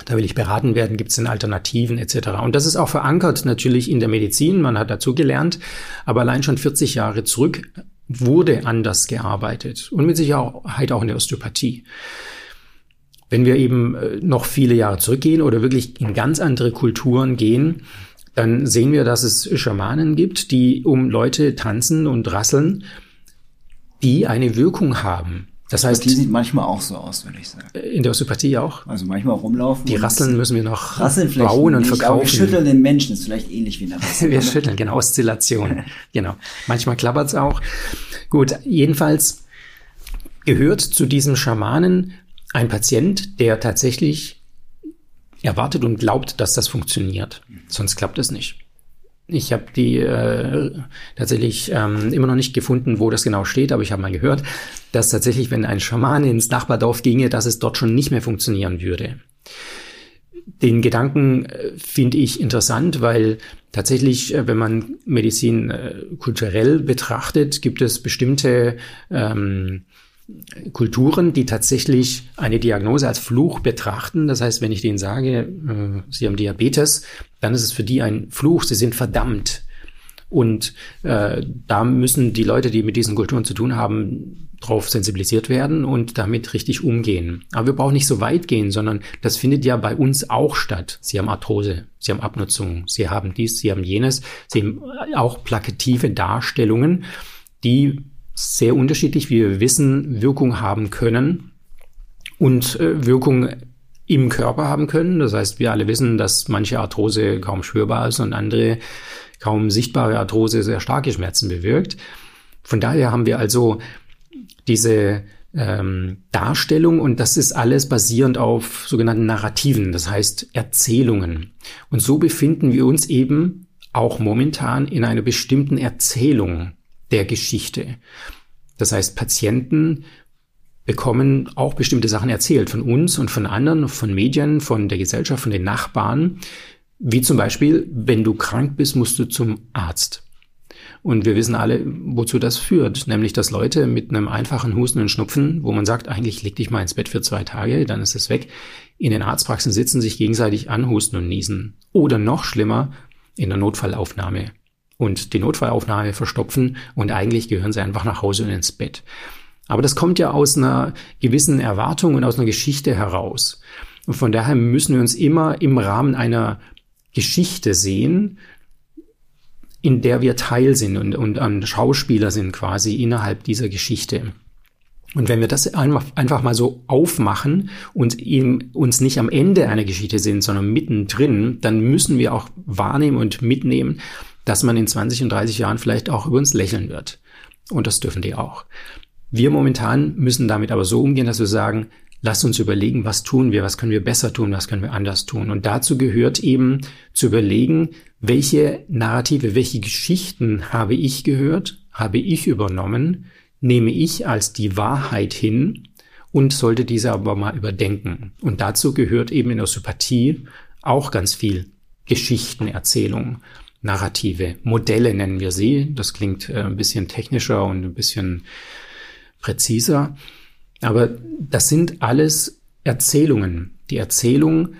Speaker 3: Da will ich beraten werden, gibt es denn Alternativen etc. Und das ist auch verankert natürlich in der Medizin, man hat dazu gelernt, aber allein schon 40 Jahre zurück wurde anders gearbeitet und mit Sicherheit auch in der Osteopathie. Wenn wir eben äh, noch viele Jahre zurückgehen oder wirklich in ganz andere Kulturen gehen, dann sehen wir, dass es Schamanen gibt, die um Leute tanzen und rasseln, die eine Wirkung haben.
Speaker 1: Das heißt, die sieht manchmal auch so aus, würde ich sagen.
Speaker 3: In der Osteopathie auch.
Speaker 1: Also manchmal rumlaufen.
Speaker 3: Die Rasseln müssen wir noch bauen und nicht, verkaufen. wir
Speaker 1: schütteln den Menschen, ist vielleicht ähnlich wie eine
Speaker 3: Rassel. wir schütteln, genau, Oszillation. genau. Manchmal klappert's auch. Gut, jedenfalls gehört zu diesem Schamanen ein Patient, der tatsächlich erwartet und glaubt, dass das funktioniert. Sonst klappt es nicht. Ich habe die äh, tatsächlich ähm, immer noch nicht gefunden, wo das genau steht, aber ich habe mal gehört, dass tatsächlich, wenn ein Schaman ins Nachbardorf ginge, dass es dort schon nicht mehr funktionieren würde. Den Gedanken äh, finde ich interessant, weil tatsächlich, äh, wenn man Medizin äh, kulturell betrachtet, gibt es bestimmte ähm, Kulturen, die tatsächlich eine Diagnose als Fluch betrachten. Das heißt, wenn ich denen sage, äh, sie haben Diabetes, dann ist es für die ein Fluch, sie sind verdammt. Und äh, da müssen die Leute, die mit diesen Kulturen zu tun haben, darauf sensibilisiert werden und damit richtig umgehen. Aber wir brauchen nicht so weit gehen, sondern das findet ja bei uns auch statt. Sie haben Arthrose, Sie haben Abnutzung, Sie haben dies, Sie haben jenes, Sie haben auch plakative Darstellungen, die sehr unterschiedlich, wie wir wissen, Wirkung haben können und äh, Wirkung im Körper haben können. Das heißt, wir alle wissen, dass manche Arthrose kaum spürbar ist und andere kaum sichtbare Arthrose sehr starke Schmerzen bewirkt. Von daher haben wir also diese ähm, Darstellung und das ist alles basierend auf sogenannten Narrativen, das heißt Erzählungen. Und so befinden wir uns eben auch momentan in einer bestimmten Erzählung der Geschichte. Das heißt, Patienten bekommen auch bestimmte Sachen erzählt von uns und von anderen, von Medien, von der Gesellschaft, von den Nachbarn. Wie zum Beispiel, wenn du krank bist, musst du zum Arzt. Und wir wissen alle, wozu das führt. Nämlich, dass Leute mit einem einfachen Husten und Schnupfen, wo man sagt, eigentlich leg dich mal ins Bett für zwei Tage, dann ist es weg, in den Arztpraxen sitzen, sich gegenseitig anhusten und niesen. Oder noch schlimmer, in der Notfallaufnahme und die Notfallaufnahme verstopfen und eigentlich gehören sie einfach nach Hause und ins Bett. Aber das kommt ja aus einer gewissen Erwartung und aus einer Geschichte heraus. Und von daher müssen wir uns immer im Rahmen einer Geschichte sehen, in der wir Teil sind und, und ein Schauspieler sind quasi innerhalb dieser Geschichte. Und wenn wir das einfach, einfach mal so aufmachen und eben uns nicht am Ende einer Geschichte sind, sondern mittendrin, dann müssen wir auch wahrnehmen und mitnehmen, dass man in 20 und 30 Jahren vielleicht auch über uns lächeln wird. Und das dürfen die auch. Wir momentan müssen damit aber so umgehen, dass wir sagen, lasst uns überlegen, was tun wir, was können wir besser tun, was können wir anders tun. Und dazu gehört eben zu überlegen, welche Narrative, welche Geschichten habe ich gehört, habe ich übernommen, nehme ich als die Wahrheit hin und sollte diese aber mal überdenken. Und dazu gehört eben in der Sympathie auch ganz viel Geschichtenerzählung. Narrative, Modelle nennen wir sie. Das klingt äh, ein bisschen technischer und ein bisschen präziser. Aber das sind alles Erzählungen. Die Erzählung,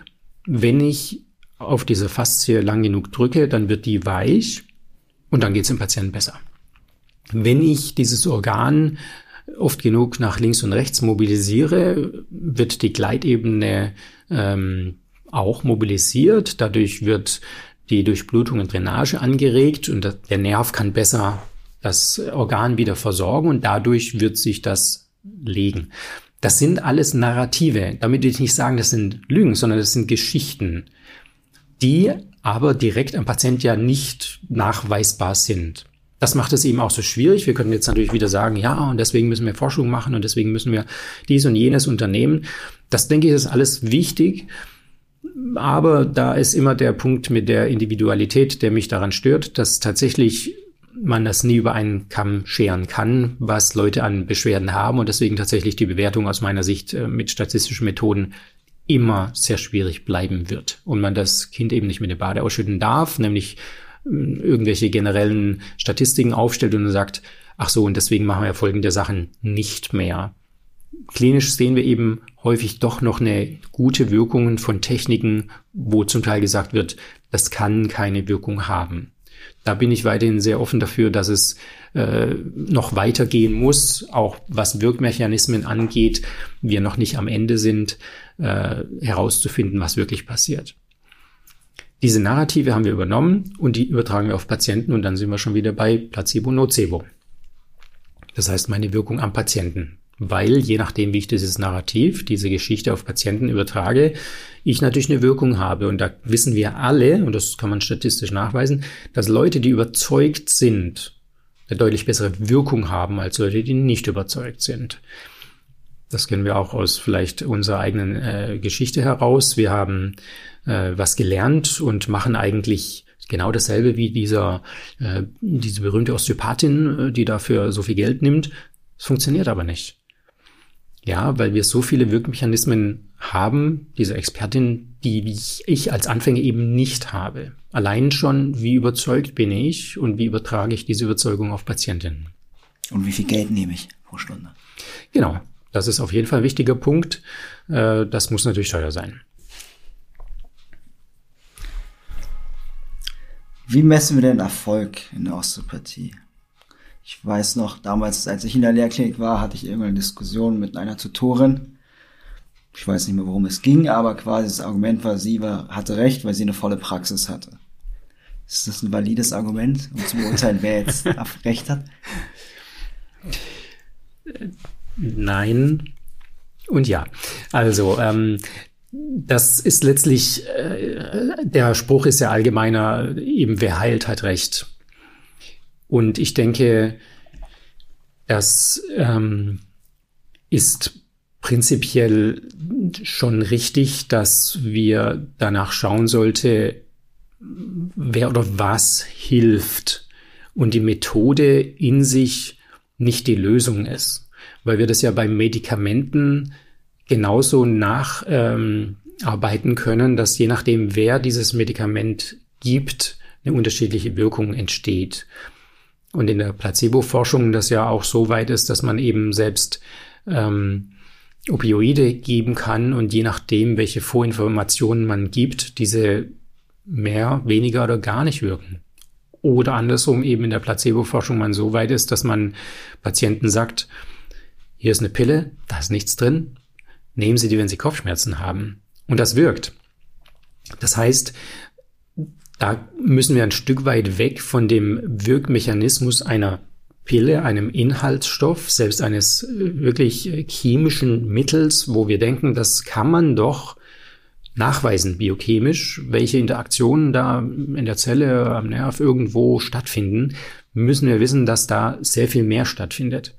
Speaker 3: wenn ich auf diese Faszie lang genug drücke, dann wird die weich und dann geht es dem Patienten besser. Wenn ich dieses Organ oft genug nach links und rechts mobilisiere, wird die Gleitebene ähm, auch mobilisiert. Dadurch wird die Durchblutung und Drainage angeregt und der Nerv kann besser das Organ wieder versorgen und dadurch wird sich das legen. Das sind alles Narrative. Damit will ich nicht sagen, das sind Lügen, sondern das sind Geschichten, die aber direkt am Patient ja nicht nachweisbar sind. Das macht es eben auch so schwierig. Wir können jetzt natürlich wieder sagen, ja, und deswegen müssen wir Forschung machen und deswegen müssen wir dies und jenes unternehmen. Das denke ich ist alles wichtig. Aber da ist immer der Punkt mit der Individualität, der mich daran stört, dass tatsächlich man das nie über einen Kamm scheren kann, was Leute an Beschwerden haben und deswegen tatsächlich die Bewertung aus meiner Sicht äh, mit statistischen Methoden immer sehr schwierig bleiben wird und man das Kind eben nicht mit dem Bade ausschütten darf, nämlich äh, irgendwelche generellen Statistiken aufstellt und sagt, ach so, und deswegen machen wir folgende Sachen nicht mehr. Klinisch sehen wir eben häufig doch noch eine gute Wirkung von Techniken, wo zum Teil gesagt wird, das kann keine Wirkung haben. Da bin ich weiterhin sehr offen dafür, dass es äh, noch weitergehen muss, auch was Wirkmechanismen angeht, wir noch nicht am Ende sind, äh, herauszufinden, was wirklich passiert. Diese Narrative haben wir übernommen und die übertragen wir auf Patienten und dann sind wir schon wieder bei Placebo-Nocebo. Das heißt, meine Wirkung am Patienten. Weil je nachdem, wie ich dieses Narrativ, diese Geschichte auf Patienten übertrage, ich natürlich eine Wirkung habe. Und da wissen wir alle, und das kann man statistisch nachweisen, dass Leute, die überzeugt sind, eine deutlich bessere Wirkung haben als Leute, die nicht überzeugt sind. Das kennen wir auch aus vielleicht unserer eigenen äh, Geschichte heraus. Wir haben äh, was gelernt und machen eigentlich genau dasselbe wie dieser, äh, diese berühmte Osteopathin, äh, die dafür so viel Geld nimmt. Es funktioniert aber nicht. Ja, weil wir so viele Wirkmechanismen haben, diese Expertin, die ich, als Anfänger eben nicht habe. Allein schon, wie überzeugt bin ich und wie übertrage ich diese Überzeugung auf Patientinnen.
Speaker 1: Und wie viel Geld nehme ich pro Stunde?
Speaker 3: Genau, das ist auf jeden Fall ein wichtiger Punkt. Äh, das muss natürlich teuer sein.
Speaker 1: Wie messen wir denn Erfolg in der Osteopathie? Ich weiß noch, damals, als ich in der Lehrklinik war, hatte ich irgendeine Diskussion mit einer Tutorin. Ich weiß nicht mehr, worum es ging, aber quasi das Argument war, sie war, hatte recht, weil sie eine volle Praxis hatte. Ist das ein valides Argument, um zu beurteilen, wer jetzt recht hat?
Speaker 3: Nein und ja. Also, ähm, das ist letztlich, äh, der Spruch ist ja allgemeiner, eben wer heilt, hat recht. Und ich denke, das ähm, ist prinzipiell schon richtig, dass wir danach schauen sollte, wer oder was hilft und die Methode in sich nicht die Lösung ist. Weil wir das ja bei Medikamenten genauso nacharbeiten ähm, können, dass je nachdem, wer dieses Medikament gibt, eine unterschiedliche Wirkung entsteht. Und in der Placebo-Forschung das ja auch so weit ist, dass man eben selbst ähm, Opioide geben kann und je nachdem, welche Vorinformationen man gibt, diese mehr, weniger oder gar nicht wirken. Oder andersrum eben in der Placebo-Forschung man so weit ist, dass man Patienten sagt, hier ist eine Pille, da ist nichts drin, nehmen Sie die, wenn Sie Kopfschmerzen haben. Und das wirkt. Das heißt, da müssen wir ein Stück weit weg von dem Wirkmechanismus einer Pille, einem Inhaltsstoff, selbst eines äh, wirklich äh, chemischen Mittels, wo wir denken, das kann man doch nachweisen biochemisch, welche Interaktionen da in der Zelle, am Nerv irgendwo stattfinden, müssen wir wissen, dass da sehr viel mehr stattfindet.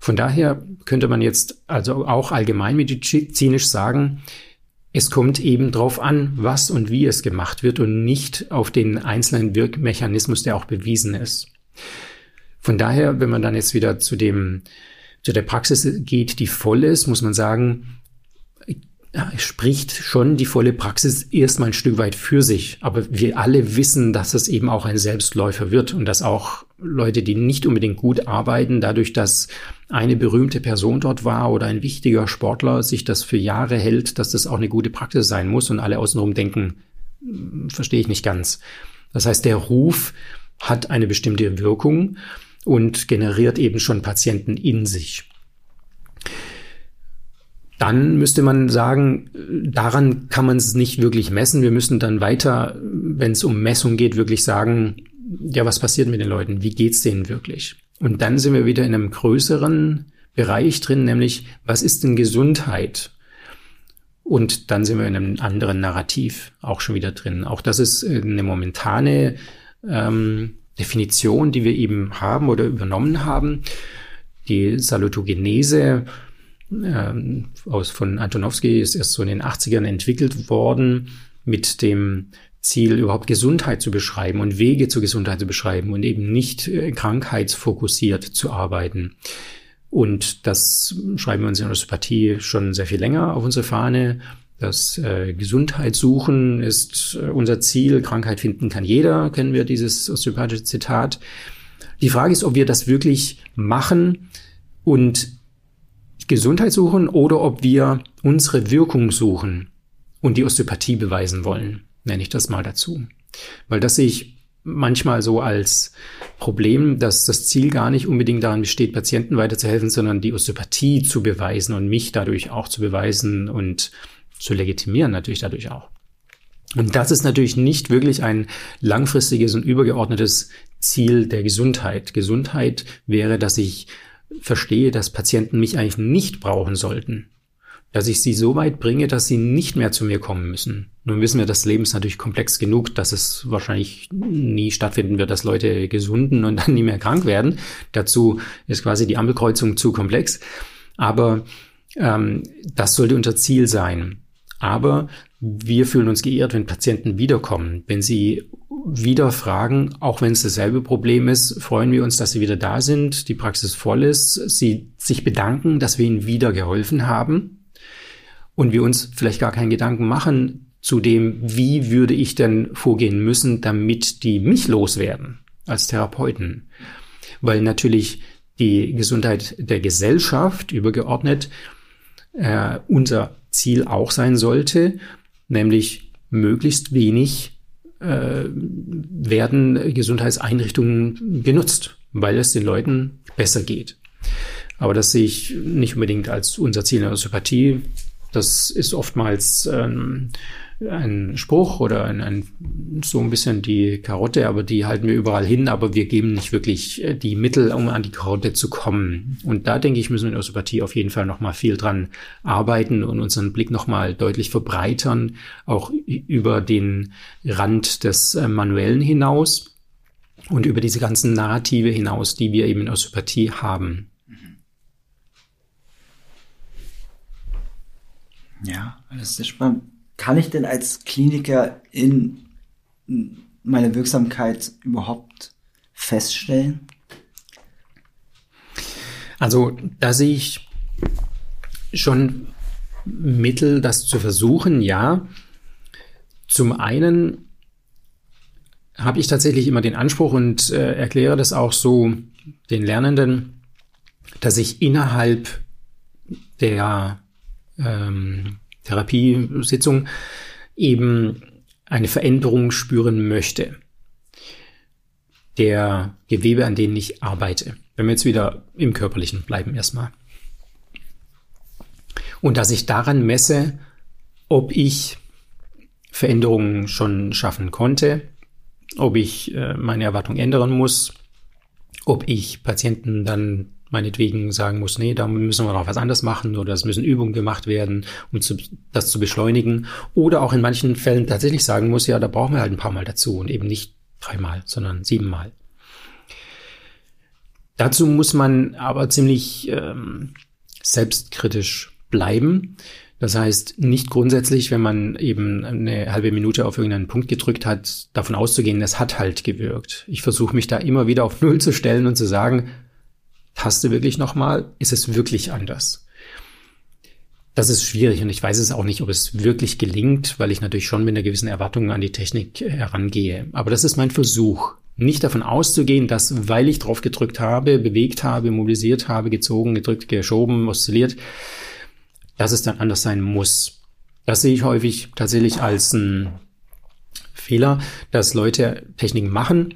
Speaker 3: Von daher könnte man jetzt also auch allgemeinmedizinisch sagen, es kommt eben drauf an, was und wie es gemacht wird und nicht auf den einzelnen Wirkmechanismus, der auch bewiesen ist. Von daher, wenn man dann jetzt wieder zu dem, zu der Praxis geht, die voll ist, muss man sagen, spricht schon die volle Praxis erstmal ein Stück weit für sich. Aber wir alle wissen, dass es eben auch ein Selbstläufer wird und dass auch Leute, die nicht unbedingt gut arbeiten, dadurch, dass eine berühmte Person dort war oder ein wichtiger Sportler sich das für Jahre hält, dass das auch eine gute Praxis sein muss und alle außenrum denken, hm, verstehe ich nicht ganz. Das heißt, der Ruf hat eine bestimmte Wirkung und generiert eben schon Patienten in sich dann müsste man sagen, daran kann man es nicht wirklich messen. Wir müssen dann weiter, wenn es um Messung geht, wirklich sagen, ja, was passiert mit den Leuten? Wie geht's denen wirklich? Und dann sind wir wieder in einem größeren Bereich drin, nämlich was ist denn Gesundheit? Und dann sind wir in einem anderen Narrativ auch schon wieder drin. Auch das ist eine momentane ähm, Definition, die wir eben haben oder übernommen haben. Die Salutogenese ähm, aus von Antonowski ist erst so in den 80ern entwickelt worden mit dem Ziel, überhaupt Gesundheit zu beschreiben und Wege zur Gesundheit zu beschreiben und eben nicht äh, krankheitsfokussiert zu arbeiten. Und das schreiben wir uns in der Osteopathie schon sehr viel länger auf unsere Fahne. Das äh, Gesundheit ist äh, unser Ziel. Krankheit finden kann jeder, kennen wir dieses osteopathische Zitat. Die Frage ist, ob wir das wirklich machen und Gesundheit suchen oder ob wir unsere Wirkung suchen und die Osteopathie beweisen wollen, nenne ich das mal dazu. Weil das sehe ich manchmal so als Problem, dass das Ziel gar nicht unbedingt daran besteht, Patienten weiterzuhelfen, sondern die Osteopathie zu beweisen und mich dadurch auch zu beweisen und zu legitimieren natürlich dadurch auch. Und das ist natürlich nicht wirklich ein langfristiges und übergeordnetes Ziel der Gesundheit. Gesundheit wäre, dass ich verstehe, dass Patienten mich eigentlich nicht brauchen sollten. Dass ich sie so weit bringe, dass sie nicht mehr zu mir kommen müssen. Nun wissen wir, das Leben ist natürlich komplex genug, dass es wahrscheinlich nie stattfinden wird, dass Leute gesunden und dann nie mehr krank werden. Dazu ist quasi die Ampelkreuzung zu komplex. Aber ähm, das sollte unser Ziel sein. Aber wir fühlen uns geehrt, wenn Patienten wiederkommen. Wenn sie wieder fragen, auch wenn es dasselbe Problem ist, freuen wir uns, dass sie wieder da sind, die Praxis voll ist, sie sich bedanken, dass wir ihnen wieder geholfen haben und wir uns vielleicht gar keinen Gedanken machen zu dem, wie würde ich denn vorgehen müssen, damit die mich loswerden als Therapeuten. Weil natürlich die Gesundheit der Gesellschaft übergeordnet äh, unser Ziel auch sein sollte, nämlich möglichst wenig äh, werden Gesundheitseinrichtungen genutzt, weil es den Leuten besser geht. Aber das sehe ich nicht unbedingt als unser Ziel in der Osteopathie. Das ist oftmals ähm, ein Spruch oder ein, ein, so ein bisschen die Karotte, aber die halten wir überall hin, aber wir geben nicht wirklich äh, die Mittel, um an die Karotte zu kommen. Und da denke ich, müssen wir in Osteopathie auf jeden Fall nochmal viel dran arbeiten und unseren Blick nochmal deutlich verbreitern, auch über den Rand des äh, Manuellen hinaus und über diese ganzen Narrative hinaus, die wir eben in Osteopathie haben.
Speaker 1: Ja, das ist spannend kann ich denn als Kliniker in meine Wirksamkeit überhaupt feststellen?
Speaker 3: Also da sehe ich schon Mittel, das zu versuchen, ja. Zum einen habe ich tatsächlich immer den Anspruch und äh, erkläre das auch so den Lernenden, dass ich innerhalb der ähm, Therapiesitzung eben eine Veränderung spüren möchte der Gewebe, an denen ich arbeite. Wenn wir jetzt wieder im körperlichen bleiben erstmal. Und dass ich daran messe, ob ich Veränderungen schon schaffen konnte, ob ich äh, meine Erwartung ändern muss, ob ich Patienten dann meinetwegen sagen muss, nee, da müssen wir noch was anderes machen oder es müssen Übungen gemacht werden, um zu, das zu beschleunigen. Oder auch in manchen Fällen tatsächlich sagen muss, ja, da brauchen wir halt ein paar Mal dazu und eben nicht dreimal, sondern siebenmal. Dazu muss man aber ziemlich ähm, selbstkritisch bleiben. Das heißt, nicht grundsätzlich, wenn man eben eine halbe Minute auf irgendeinen Punkt gedrückt hat, davon auszugehen, es hat halt gewirkt. Ich versuche mich da immer wieder auf Null zu stellen und zu sagen, Taste wirklich nochmal, ist es wirklich anders? Das ist schwierig und ich weiß es auch nicht, ob es wirklich gelingt, weil ich natürlich schon mit einer gewissen Erwartung an die Technik herangehe. Aber das ist mein Versuch. Nicht davon auszugehen, dass, weil ich drauf gedrückt habe, bewegt habe, mobilisiert habe, gezogen, gedrückt, geschoben, oszilliert, dass es dann anders sein muss. Das sehe ich häufig tatsächlich als ein Fehler, dass Leute Techniken machen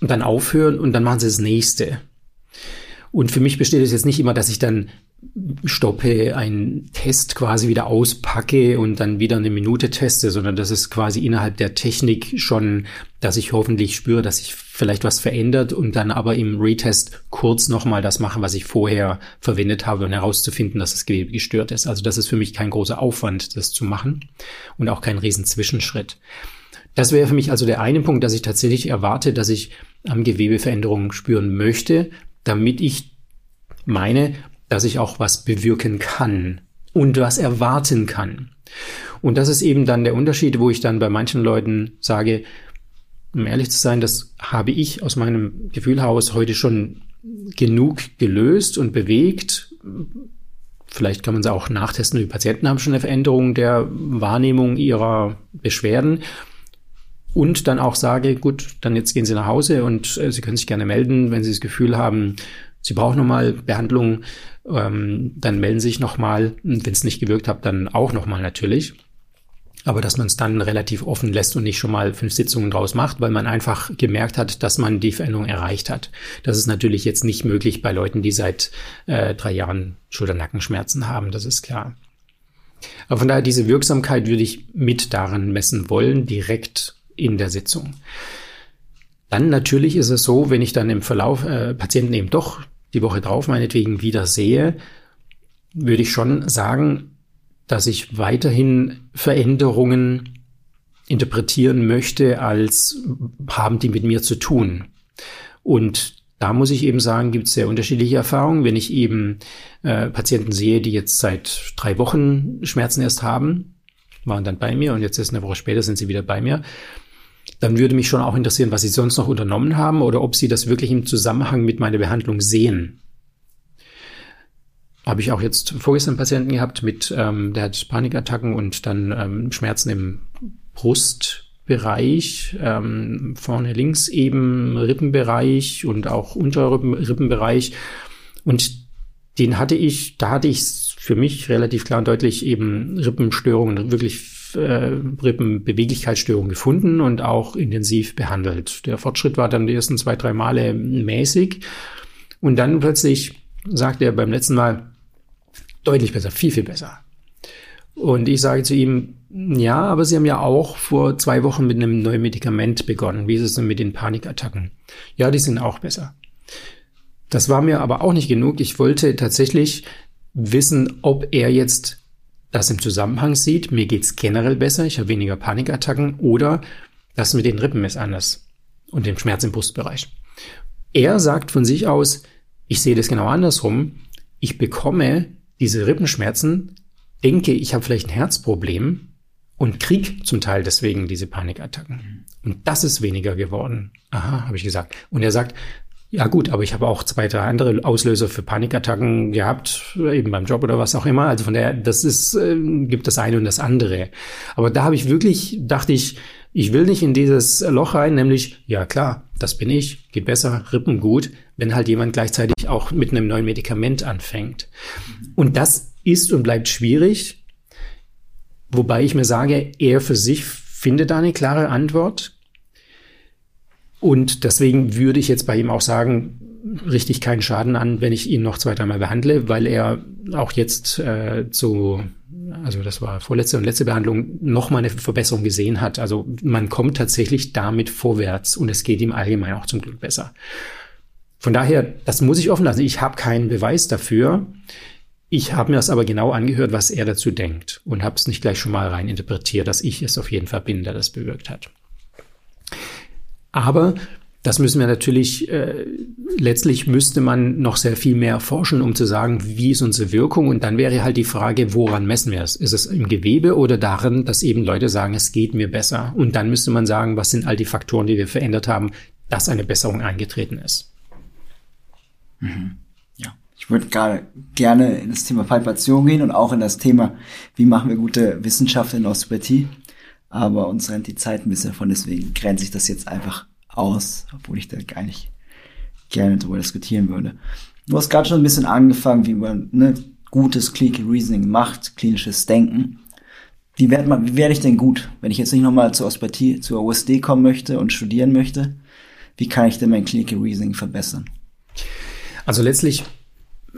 Speaker 3: und dann aufhören und dann machen sie das nächste. Und für mich besteht es jetzt nicht immer, dass ich dann stoppe, einen Test quasi wieder auspacke und dann wieder eine Minute teste, sondern das ist quasi innerhalb der Technik schon, dass ich hoffentlich spüre, dass sich vielleicht was verändert und dann aber im Retest kurz nochmal das mache, was ich vorher verwendet habe, um herauszufinden, dass das Gewebe gestört ist. Also das ist für mich kein großer Aufwand, das zu machen und auch kein riesen Zwischenschritt. Das wäre für mich also der eine Punkt, dass ich tatsächlich erwarte, dass ich am Gewebe Veränderungen spüren möchte, damit ich meine, dass ich auch was bewirken kann und was erwarten kann. Und das ist eben dann der Unterschied, wo ich dann bei manchen Leuten sage, um ehrlich zu sein, das habe ich aus meinem Gefühl heraus heute schon genug gelöst und bewegt. vielleicht kann man es auch nachtesten, die Patienten haben schon eine Veränderung der Wahrnehmung ihrer Beschwerden. Und dann auch sage, gut, dann jetzt gehen Sie nach Hause und äh, Sie können sich gerne melden, wenn Sie das Gefühl haben, Sie brauchen nochmal Behandlung, ähm, dann melden Sie sich nochmal. Wenn es nicht gewirkt hat, dann auch nochmal natürlich aber dass man es dann relativ offen lässt und nicht schon mal fünf Sitzungen draus macht, weil man einfach gemerkt hat, dass man die Veränderung erreicht hat. Das ist natürlich jetzt nicht möglich bei Leuten, die seit äh, drei Jahren Schulternackenschmerzen haben, das ist klar. Aber von daher, diese Wirksamkeit würde ich mit daran messen wollen, direkt in der Sitzung. Dann natürlich ist es so, wenn ich dann im Verlauf äh, Patienten eben doch die Woche drauf meinetwegen wieder sehe, würde ich schon sagen, dass ich weiterhin Veränderungen interpretieren möchte, als haben die mit mir zu tun. Und da muss ich eben sagen, gibt es sehr unterschiedliche Erfahrungen. Wenn ich eben äh, Patienten sehe, die jetzt seit drei Wochen Schmerzen erst haben, waren dann bei mir und jetzt ist eine Woche später sind sie wieder bei mir, dann würde mich schon auch interessieren, was sie sonst noch unternommen haben oder ob sie das wirklich im Zusammenhang mit meiner Behandlung sehen habe ich auch jetzt vorgestern Patienten gehabt mit, ähm, der hat Panikattacken und dann ähm, Schmerzen im Brustbereich, ähm, vorne links eben Rippenbereich und auch Unterrippenbereich. Und den hatte ich, da hatte ich für mich relativ klar und deutlich eben Rippenstörungen, wirklich Rippenbeweglichkeitsstörungen gefunden und auch intensiv behandelt. Der Fortschritt war dann die ersten zwei, drei Male mäßig. Und dann plötzlich sagte er beim letzten Mal, Deutlich besser, viel, viel besser. Und ich sage zu ihm, ja, aber Sie haben ja auch vor zwei Wochen mit einem neuen Medikament begonnen. Wie ist es denn mit den Panikattacken? Ja, die sind auch besser. Das war mir aber auch nicht genug. Ich wollte tatsächlich wissen, ob er jetzt das im Zusammenhang sieht. Mir geht's generell besser, ich habe weniger Panikattacken oder das mit den Rippen ist anders und dem Schmerz im Brustbereich. Er sagt von sich aus, ich sehe das genau andersrum. Ich bekomme diese Rippenschmerzen, denke, ich habe vielleicht ein Herzproblem und krieg zum Teil deswegen diese Panikattacken. Und das ist weniger geworden. Aha, habe ich gesagt. Und er sagt, ja gut, aber ich habe auch zwei, drei andere Auslöser für Panikattacken gehabt, eben beim Job oder was auch immer. Also von daher, das ist, äh, gibt das eine und das andere. Aber da habe ich wirklich, dachte ich, ich will nicht in dieses Loch rein, nämlich, ja klar, das bin ich, geht besser, Rippen gut, wenn halt jemand gleichzeitig auch mit einem neuen Medikament anfängt. Und das ist und bleibt schwierig, wobei ich mir sage, er für sich findet da eine klare Antwort. Und deswegen würde ich jetzt bei ihm auch sagen, richtig keinen Schaden an, wenn ich ihn noch zwei, dreimal behandle, weil er auch jetzt äh, zu also das war vorletzte und letzte Behandlung, nochmal eine Verbesserung gesehen hat. Also man kommt tatsächlich damit vorwärts und es geht ihm allgemein auch zum Glück besser. Von daher, das muss ich offen lassen. Ich habe keinen Beweis dafür. Ich habe mir das aber genau angehört, was er dazu denkt und habe es nicht gleich schon mal rein interpretiert, dass ich es auf jeden Fall bin, der das bewirkt hat. Aber das müssen wir natürlich, äh, letztlich müsste man noch sehr viel mehr forschen, um zu sagen, wie ist unsere Wirkung. Und dann wäre halt die Frage, woran messen wir es? Ist es im Gewebe oder darin, dass eben Leute sagen, es geht mir besser? Und dann müsste man sagen, was sind all die Faktoren, die wir verändert haben, dass eine Besserung eingetreten ist.
Speaker 1: Mhm. Ja, ich würde gerade gerne in das Thema Palpation gehen und auch in das Thema, wie machen wir gute Wissenschaft in Osteopathie. Aber uns rennt die Zeit ein bisschen davon, deswegen grenze ich das jetzt einfach aus, obwohl ich da gar nicht gerne darüber diskutieren würde. Du hast gerade schon ein bisschen angefangen, wie man ne, gutes Clinical Reasoning macht, klinisches Denken. Wie werde werde ich denn gut, wenn ich jetzt nicht nochmal zur Osteopathie, zur OSD kommen möchte und studieren möchte? Wie kann ich denn mein Clinical Reasoning verbessern?
Speaker 3: Also letztlich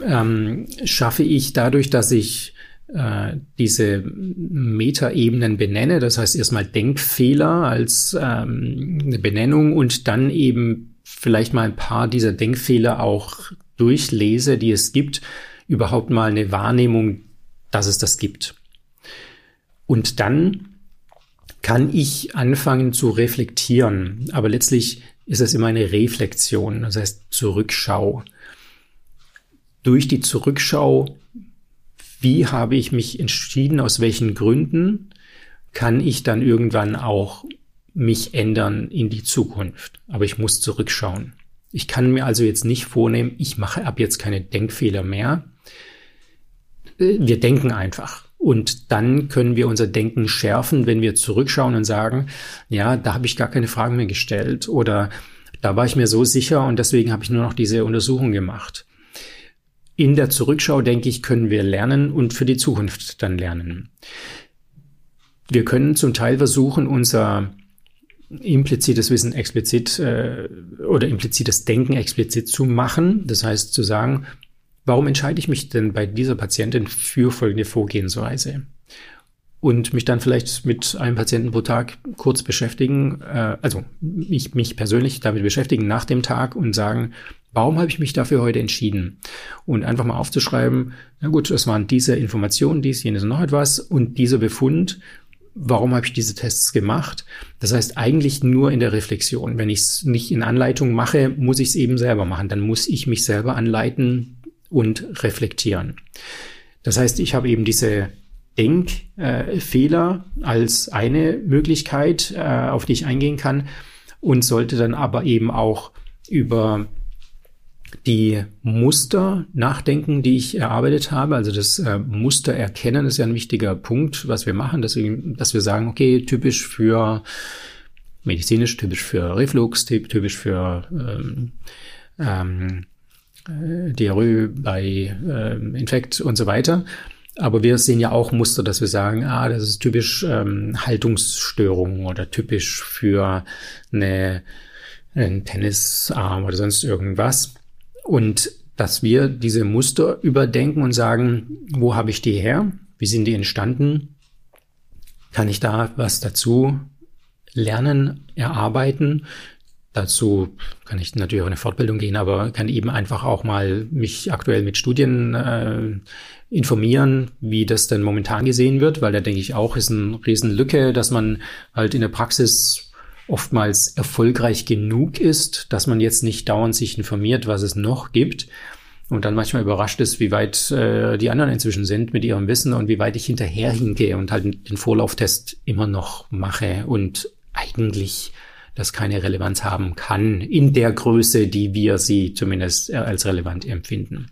Speaker 3: ähm, schaffe ich dadurch, dass ich äh, diese Metaebenen benenne. Das heißt erstmal Denkfehler als ähm, eine Benennung und dann eben vielleicht mal ein paar dieser Denkfehler auch durchlese, die es gibt, überhaupt mal eine Wahrnehmung, dass es das gibt. Und dann kann ich anfangen zu reflektieren. Aber letztlich ist es immer eine Reflexion, das heißt Zurückschau. Durch die Zurückschau wie habe ich mich entschieden, aus welchen Gründen kann ich dann irgendwann auch mich ändern in die Zukunft. Aber ich muss zurückschauen. Ich kann mir also jetzt nicht vornehmen, ich mache ab jetzt keine Denkfehler mehr. wir denken einfach. Und dann können wir unser Denken schärfen, wenn wir zurückschauen und sagen, ja, da habe ich gar keine Fragen mehr gestellt oder da war ich mir so sicher und deswegen habe ich nur noch diese Untersuchung gemacht. In der Zurückschau, denke ich, können wir lernen und für die Zukunft dann lernen. Wir können zum Teil versuchen, unser implizites Wissen explizit äh, oder implizites Denken explizit zu machen. Das heißt zu sagen, warum entscheide ich mich denn bei dieser Patientin für folgende Vorgehensweise? Und mich dann vielleicht mit einem Patienten pro Tag kurz beschäftigen, äh, also mich, mich persönlich damit beschäftigen nach dem Tag und sagen, warum habe ich mich dafür heute entschieden? Und einfach mal aufzuschreiben, na gut, es waren diese Informationen, dies, jenes und noch etwas und dieser Befund warum habe ich diese Tests gemacht? Das heißt eigentlich nur in der Reflexion. Wenn ich es nicht in Anleitung mache, muss ich es eben selber machen. Dann muss ich mich selber anleiten und reflektieren. Das heißt, ich habe eben diese Denkfehler äh, als eine Möglichkeit, äh, auf die ich eingehen kann und sollte dann aber eben auch über die Muster nachdenken, die ich erarbeitet habe. Also das äh, Muster erkennen ist ja ein wichtiger Punkt, was wir machen, dass wir, dass wir sagen, okay, typisch für medizinisch, typisch für Reflux, typisch für ähm, ähm, äh, Diarrhoe bei äh, Infekt und so weiter. Aber wir sehen ja auch Muster, dass wir sagen, ah, das ist typisch ähm, Haltungsstörung oder typisch für eine, einen Tennisarm oder sonst irgendwas. Und dass wir diese Muster überdenken und sagen, wo habe ich die her? Wie sind die entstanden? Kann ich da was dazu lernen, erarbeiten? Dazu kann ich natürlich auch eine Fortbildung gehen, aber kann eben einfach auch mal mich aktuell mit Studien äh, informieren, wie das denn momentan gesehen wird, weil da denke ich auch, ist eine Riesenlücke, dass man halt in der Praxis oftmals erfolgreich genug ist, dass man jetzt nicht dauernd sich informiert, was es noch gibt und dann manchmal überrascht ist, wie weit äh, die anderen inzwischen sind mit ihrem Wissen und wie weit ich hinterherhingehe und halt den Vorlauftest immer noch mache und eigentlich das keine Relevanz haben kann in der Größe, die wir sie zumindest äh, als relevant empfinden.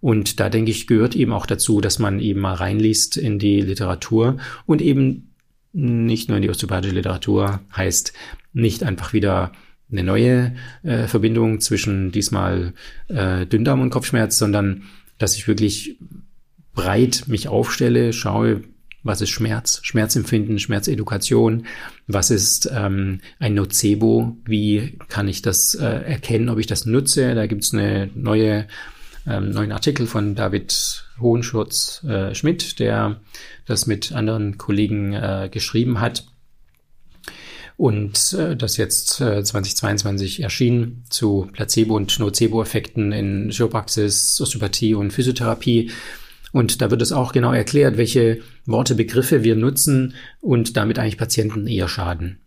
Speaker 3: Und da denke ich, gehört eben auch dazu, dass man eben mal reinliest in die Literatur und eben nicht nur in die osteopathische Literatur, heißt nicht einfach wieder eine neue äh, Verbindung zwischen diesmal äh, Dünndarm und Kopfschmerz, sondern dass ich wirklich breit mich aufstelle, schaue, was ist Schmerz, Schmerzempfinden, Schmerzedukation, was ist ähm, ein Nocebo, wie kann ich das äh, erkennen, ob ich das nutze. Da gibt's eine neue ähm, neuen Artikel von David Hohenschutz äh, Schmidt, der das mit anderen Kollegen äh, geschrieben hat und äh, das jetzt äh, 2022 erschien zu Placebo- und Nocebo-Effekten in Chiropraxis, Osteopathie und Physiotherapie. Und da wird es auch genau erklärt, welche Worte, Begriffe wir nutzen und damit eigentlich Patienten eher schaden.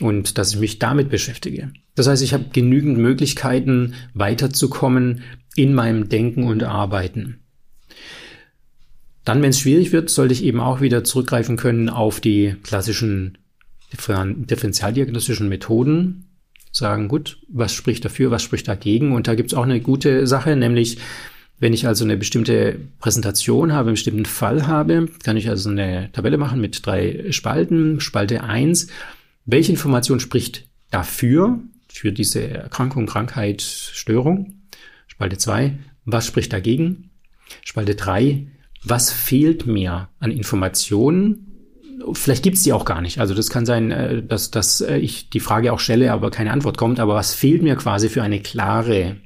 Speaker 3: Und dass ich mich damit beschäftige. Das heißt, ich habe genügend Möglichkeiten, weiterzukommen in meinem Denken und Arbeiten. Dann, wenn es schwierig wird, sollte ich eben auch wieder zurückgreifen können auf die klassischen differentialdiagnostischen Methoden. Sagen, gut, was spricht dafür, was spricht dagegen? Und da gibt es auch eine gute Sache, nämlich wenn ich also eine bestimmte Präsentation habe, einen bestimmten Fall habe, kann ich also eine Tabelle machen mit drei Spalten. Spalte eins: welche Information spricht dafür, für diese Erkrankung, Krankheit, Störung? Spalte 2, was spricht dagegen? Spalte 3, was fehlt mir an Informationen? Vielleicht gibt es die auch gar nicht. Also das kann sein, äh, dass, dass äh, ich die Frage auch stelle, aber keine Antwort kommt. Aber was fehlt mir quasi für eine klare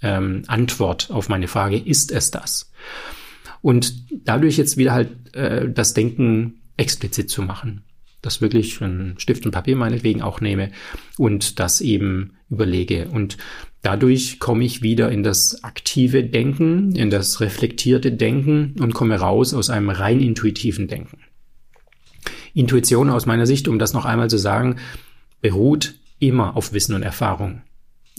Speaker 3: ähm, Antwort auf meine Frage? Ist es das? Und dadurch jetzt wieder halt äh, das Denken explizit zu machen das wirklich einen Stift und Papier meinetwegen auch nehme und das eben überlege. Und dadurch komme ich wieder in das aktive Denken, in das reflektierte Denken und komme raus aus einem rein intuitiven Denken. Intuition aus meiner Sicht, um das noch einmal zu sagen, beruht immer auf Wissen und Erfahrung.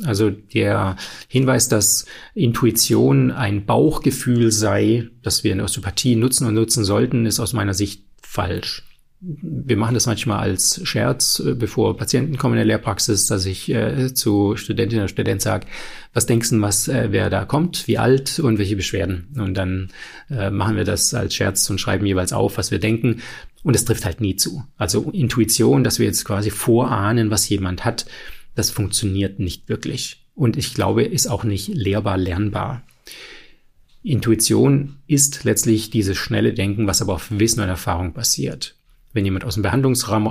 Speaker 3: Also der Hinweis, dass Intuition ein Bauchgefühl sei, das wir in der Osteopathie nutzen und nutzen sollten, ist aus meiner Sicht falsch wir machen das manchmal als Scherz, äh, bevor Patienten kommen in der Lehrpraxis, dass ich äh, zu Studentinnen und Studenten sage, was denkst du, was, äh, wer da kommt, wie alt und welche Beschwerden. Und dann äh, machen wir das als Scherz und schreiben jeweils auf, was wir denken. Und es trifft halt nie zu. Also Intuition, dass wir jetzt quasi vorahnen, was jemand hat, das funktioniert nicht wirklich. Und ich glaube, ist auch nicht lehrbar, lernbar. Intuition ist letztlich dieses schnelle Denken, was aber auf Wissen und Erfahrung basiert wenn jemand aus dem Behandlungsraum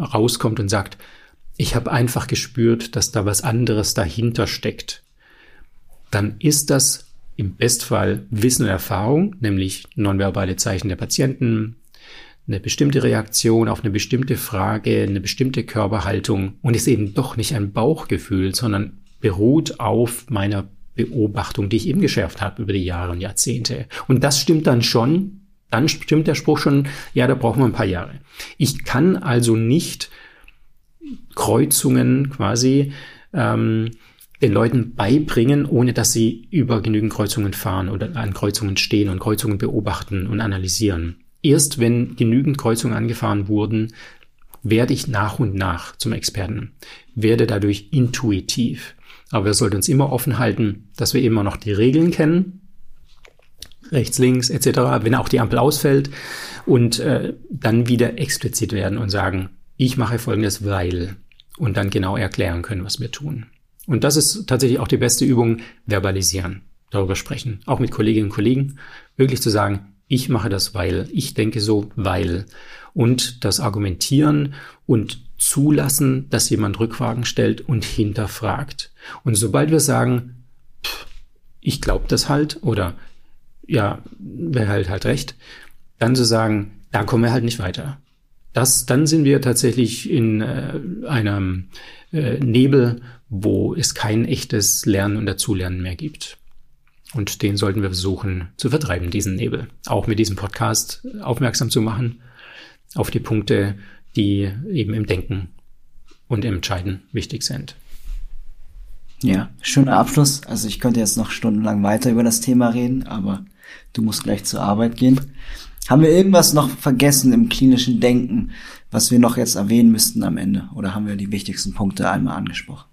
Speaker 3: rauskommt und sagt, ich habe einfach gespürt, dass da was anderes dahinter steckt, dann ist das im Bestfall Wissen und Erfahrung, nämlich nonverbale Zeichen der Patienten, eine bestimmte Reaktion auf eine bestimmte Frage, eine bestimmte Körperhaltung und ist eben doch nicht ein Bauchgefühl, sondern beruht auf meiner Beobachtung, die ich eben geschärft habe über die Jahre und Jahrzehnte. Und das stimmt dann schon, dann stimmt der Spruch schon, ja, da brauchen wir ein paar Jahre. Ich kann also nicht Kreuzungen quasi ähm, den Leuten beibringen, ohne dass sie über genügend Kreuzungen fahren oder an Kreuzungen stehen und Kreuzungen beobachten und analysieren. Erst wenn genügend Kreuzungen angefahren wurden, werde ich nach und nach zum Experten, werde dadurch intuitiv. Aber wir sollten uns immer offen halten, dass wir immer noch die Regeln kennen, rechts, links etc., wenn auch die Ampel ausfällt und äh, dann wieder explizit werden und sagen, ich mache folgendes, weil und dann genau erklären können, was wir tun. Und das ist tatsächlich auch die beste Übung, verbalisieren, darüber sprechen, auch mit Kolleginnen und Kollegen, wirklich zu sagen, ich mache das, weil, ich denke so, weil. Und das Argumentieren und zulassen, dass jemand Rückfragen stellt und hinterfragt. Und sobald wir sagen, pff, ich glaube das halt oder ja, wer halt halt recht, dann zu sagen, da kommen wir halt nicht weiter. Das, dann sind wir tatsächlich in äh, einem äh, Nebel, wo es kein echtes Lernen und Dazulernen mehr gibt. Und den sollten wir versuchen zu vertreiben, diesen Nebel. Auch mit diesem Podcast aufmerksam zu machen auf die Punkte, die eben im Denken und im Entscheiden wichtig sind.
Speaker 1: Ja, schöner Abschluss. Also ich könnte jetzt noch stundenlang weiter über das Thema reden, aber du musst gleich zur Arbeit gehen. Haben wir irgendwas noch vergessen im klinischen Denken, was wir noch jetzt erwähnen müssten am Ende? Oder haben wir die wichtigsten Punkte einmal angesprochen?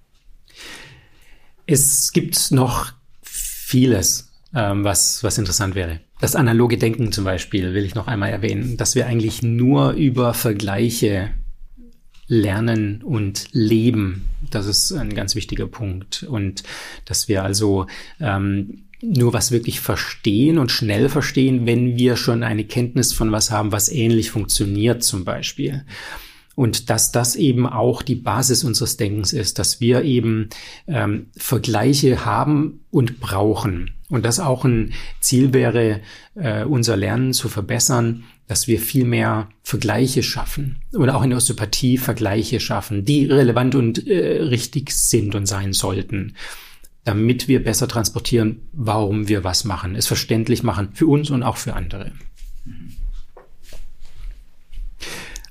Speaker 3: Es gibt noch vieles, ähm, was, was interessant wäre. Das analoge Denken zum Beispiel will ich noch einmal erwähnen, dass wir eigentlich nur über Vergleiche lernen und leben. Das ist ein ganz wichtiger Punkt. Und dass wir also ähm, nur was wirklich verstehen und schnell verstehen, wenn wir schon eine Kenntnis von was haben, was ähnlich funktioniert zum Beispiel. Und dass das eben auch die Basis unseres Denkens ist, dass wir eben ähm, Vergleiche haben und brauchen. Und das auch ein Ziel wäre, äh, unser Lernen zu verbessern, dass wir viel mehr Vergleiche schaffen oder auch in der Osteopathie Vergleiche schaffen, die relevant und äh, richtig sind und sein sollten damit wir besser transportieren, warum wir was machen, es verständlich machen für uns und auch für andere.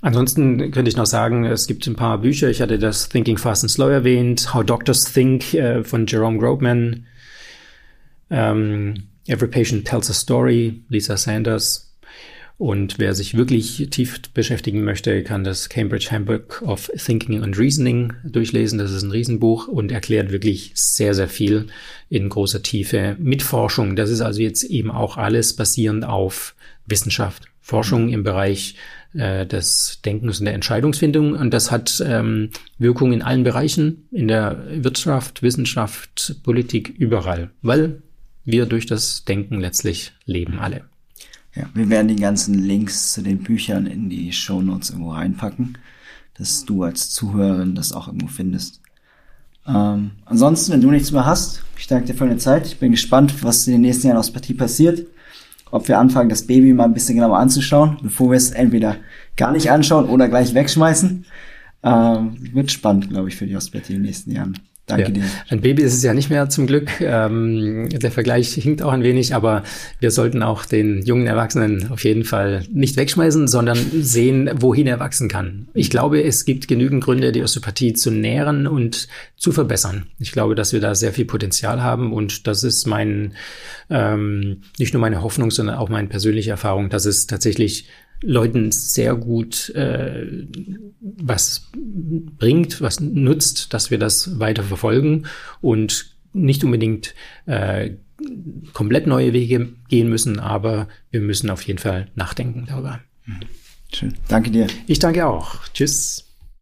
Speaker 3: Ansonsten könnte ich noch sagen, es gibt ein paar Bücher. Ich hatte das Thinking Fast and Slow erwähnt, How Doctors Think äh, von Jerome Grobman, ähm, Every Patient Tells a Story, Lisa Sanders, und wer sich wirklich tief beschäftigen möchte, kann das Cambridge Handbook of Thinking and Reasoning durchlesen. Das ist ein Riesenbuch und erklärt wirklich sehr, sehr viel in großer Tiefe mit Forschung. Das ist also jetzt eben auch alles basierend auf Wissenschaft. Forschung im Bereich äh, des Denkens und der Entscheidungsfindung. Und das hat ähm, Wirkung in allen Bereichen, in der Wirtschaft, Wissenschaft, Politik, überall, weil wir durch das Denken letztlich leben alle.
Speaker 1: Ja, wir werden die ganzen Links zu den Büchern in die Show Notes irgendwo reinpacken, dass du als Zuhörerin das auch irgendwo findest. Ähm, ansonsten, wenn du nichts mehr hast, ich danke dir für deine Zeit. Ich bin gespannt, was in den nächsten Jahren aus Partie passiert. Ob wir anfangen, das Baby mal ein bisschen genauer anzuschauen, bevor wir es entweder gar nicht anschauen oder gleich wegschmeißen. Ähm, wird spannend, glaube ich, für die Osteopathie in den nächsten Jahren. Danke
Speaker 3: ja.
Speaker 1: dir.
Speaker 3: Ein Baby ist es ja nicht mehr zum Glück. Ähm, der Vergleich hinkt auch ein wenig, aber wir sollten auch den jungen Erwachsenen auf jeden Fall nicht wegschmeißen, sondern sehen, wohin er wachsen kann. Ich glaube, es gibt genügend Gründe, die Osteopathie zu nähren und zu verbessern. Ich glaube, dass wir da sehr viel Potenzial haben und das ist mein, ähm, nicht nur meine Hoffnung, sondern auch meine persönliche Erfahrung, dass es tatsächlich Leuten sehr gut äh, was bringt, was nutzt, dass wir das weiter verfolgen und nicht unbedingt äh, komplett neue Wege gehen müssen, aber wir müssen auf jeden Fall nachdenken darüber.
Speaker 1: Schön. Danke dir.
Speaker 3: Ich danke auch. Tschüss.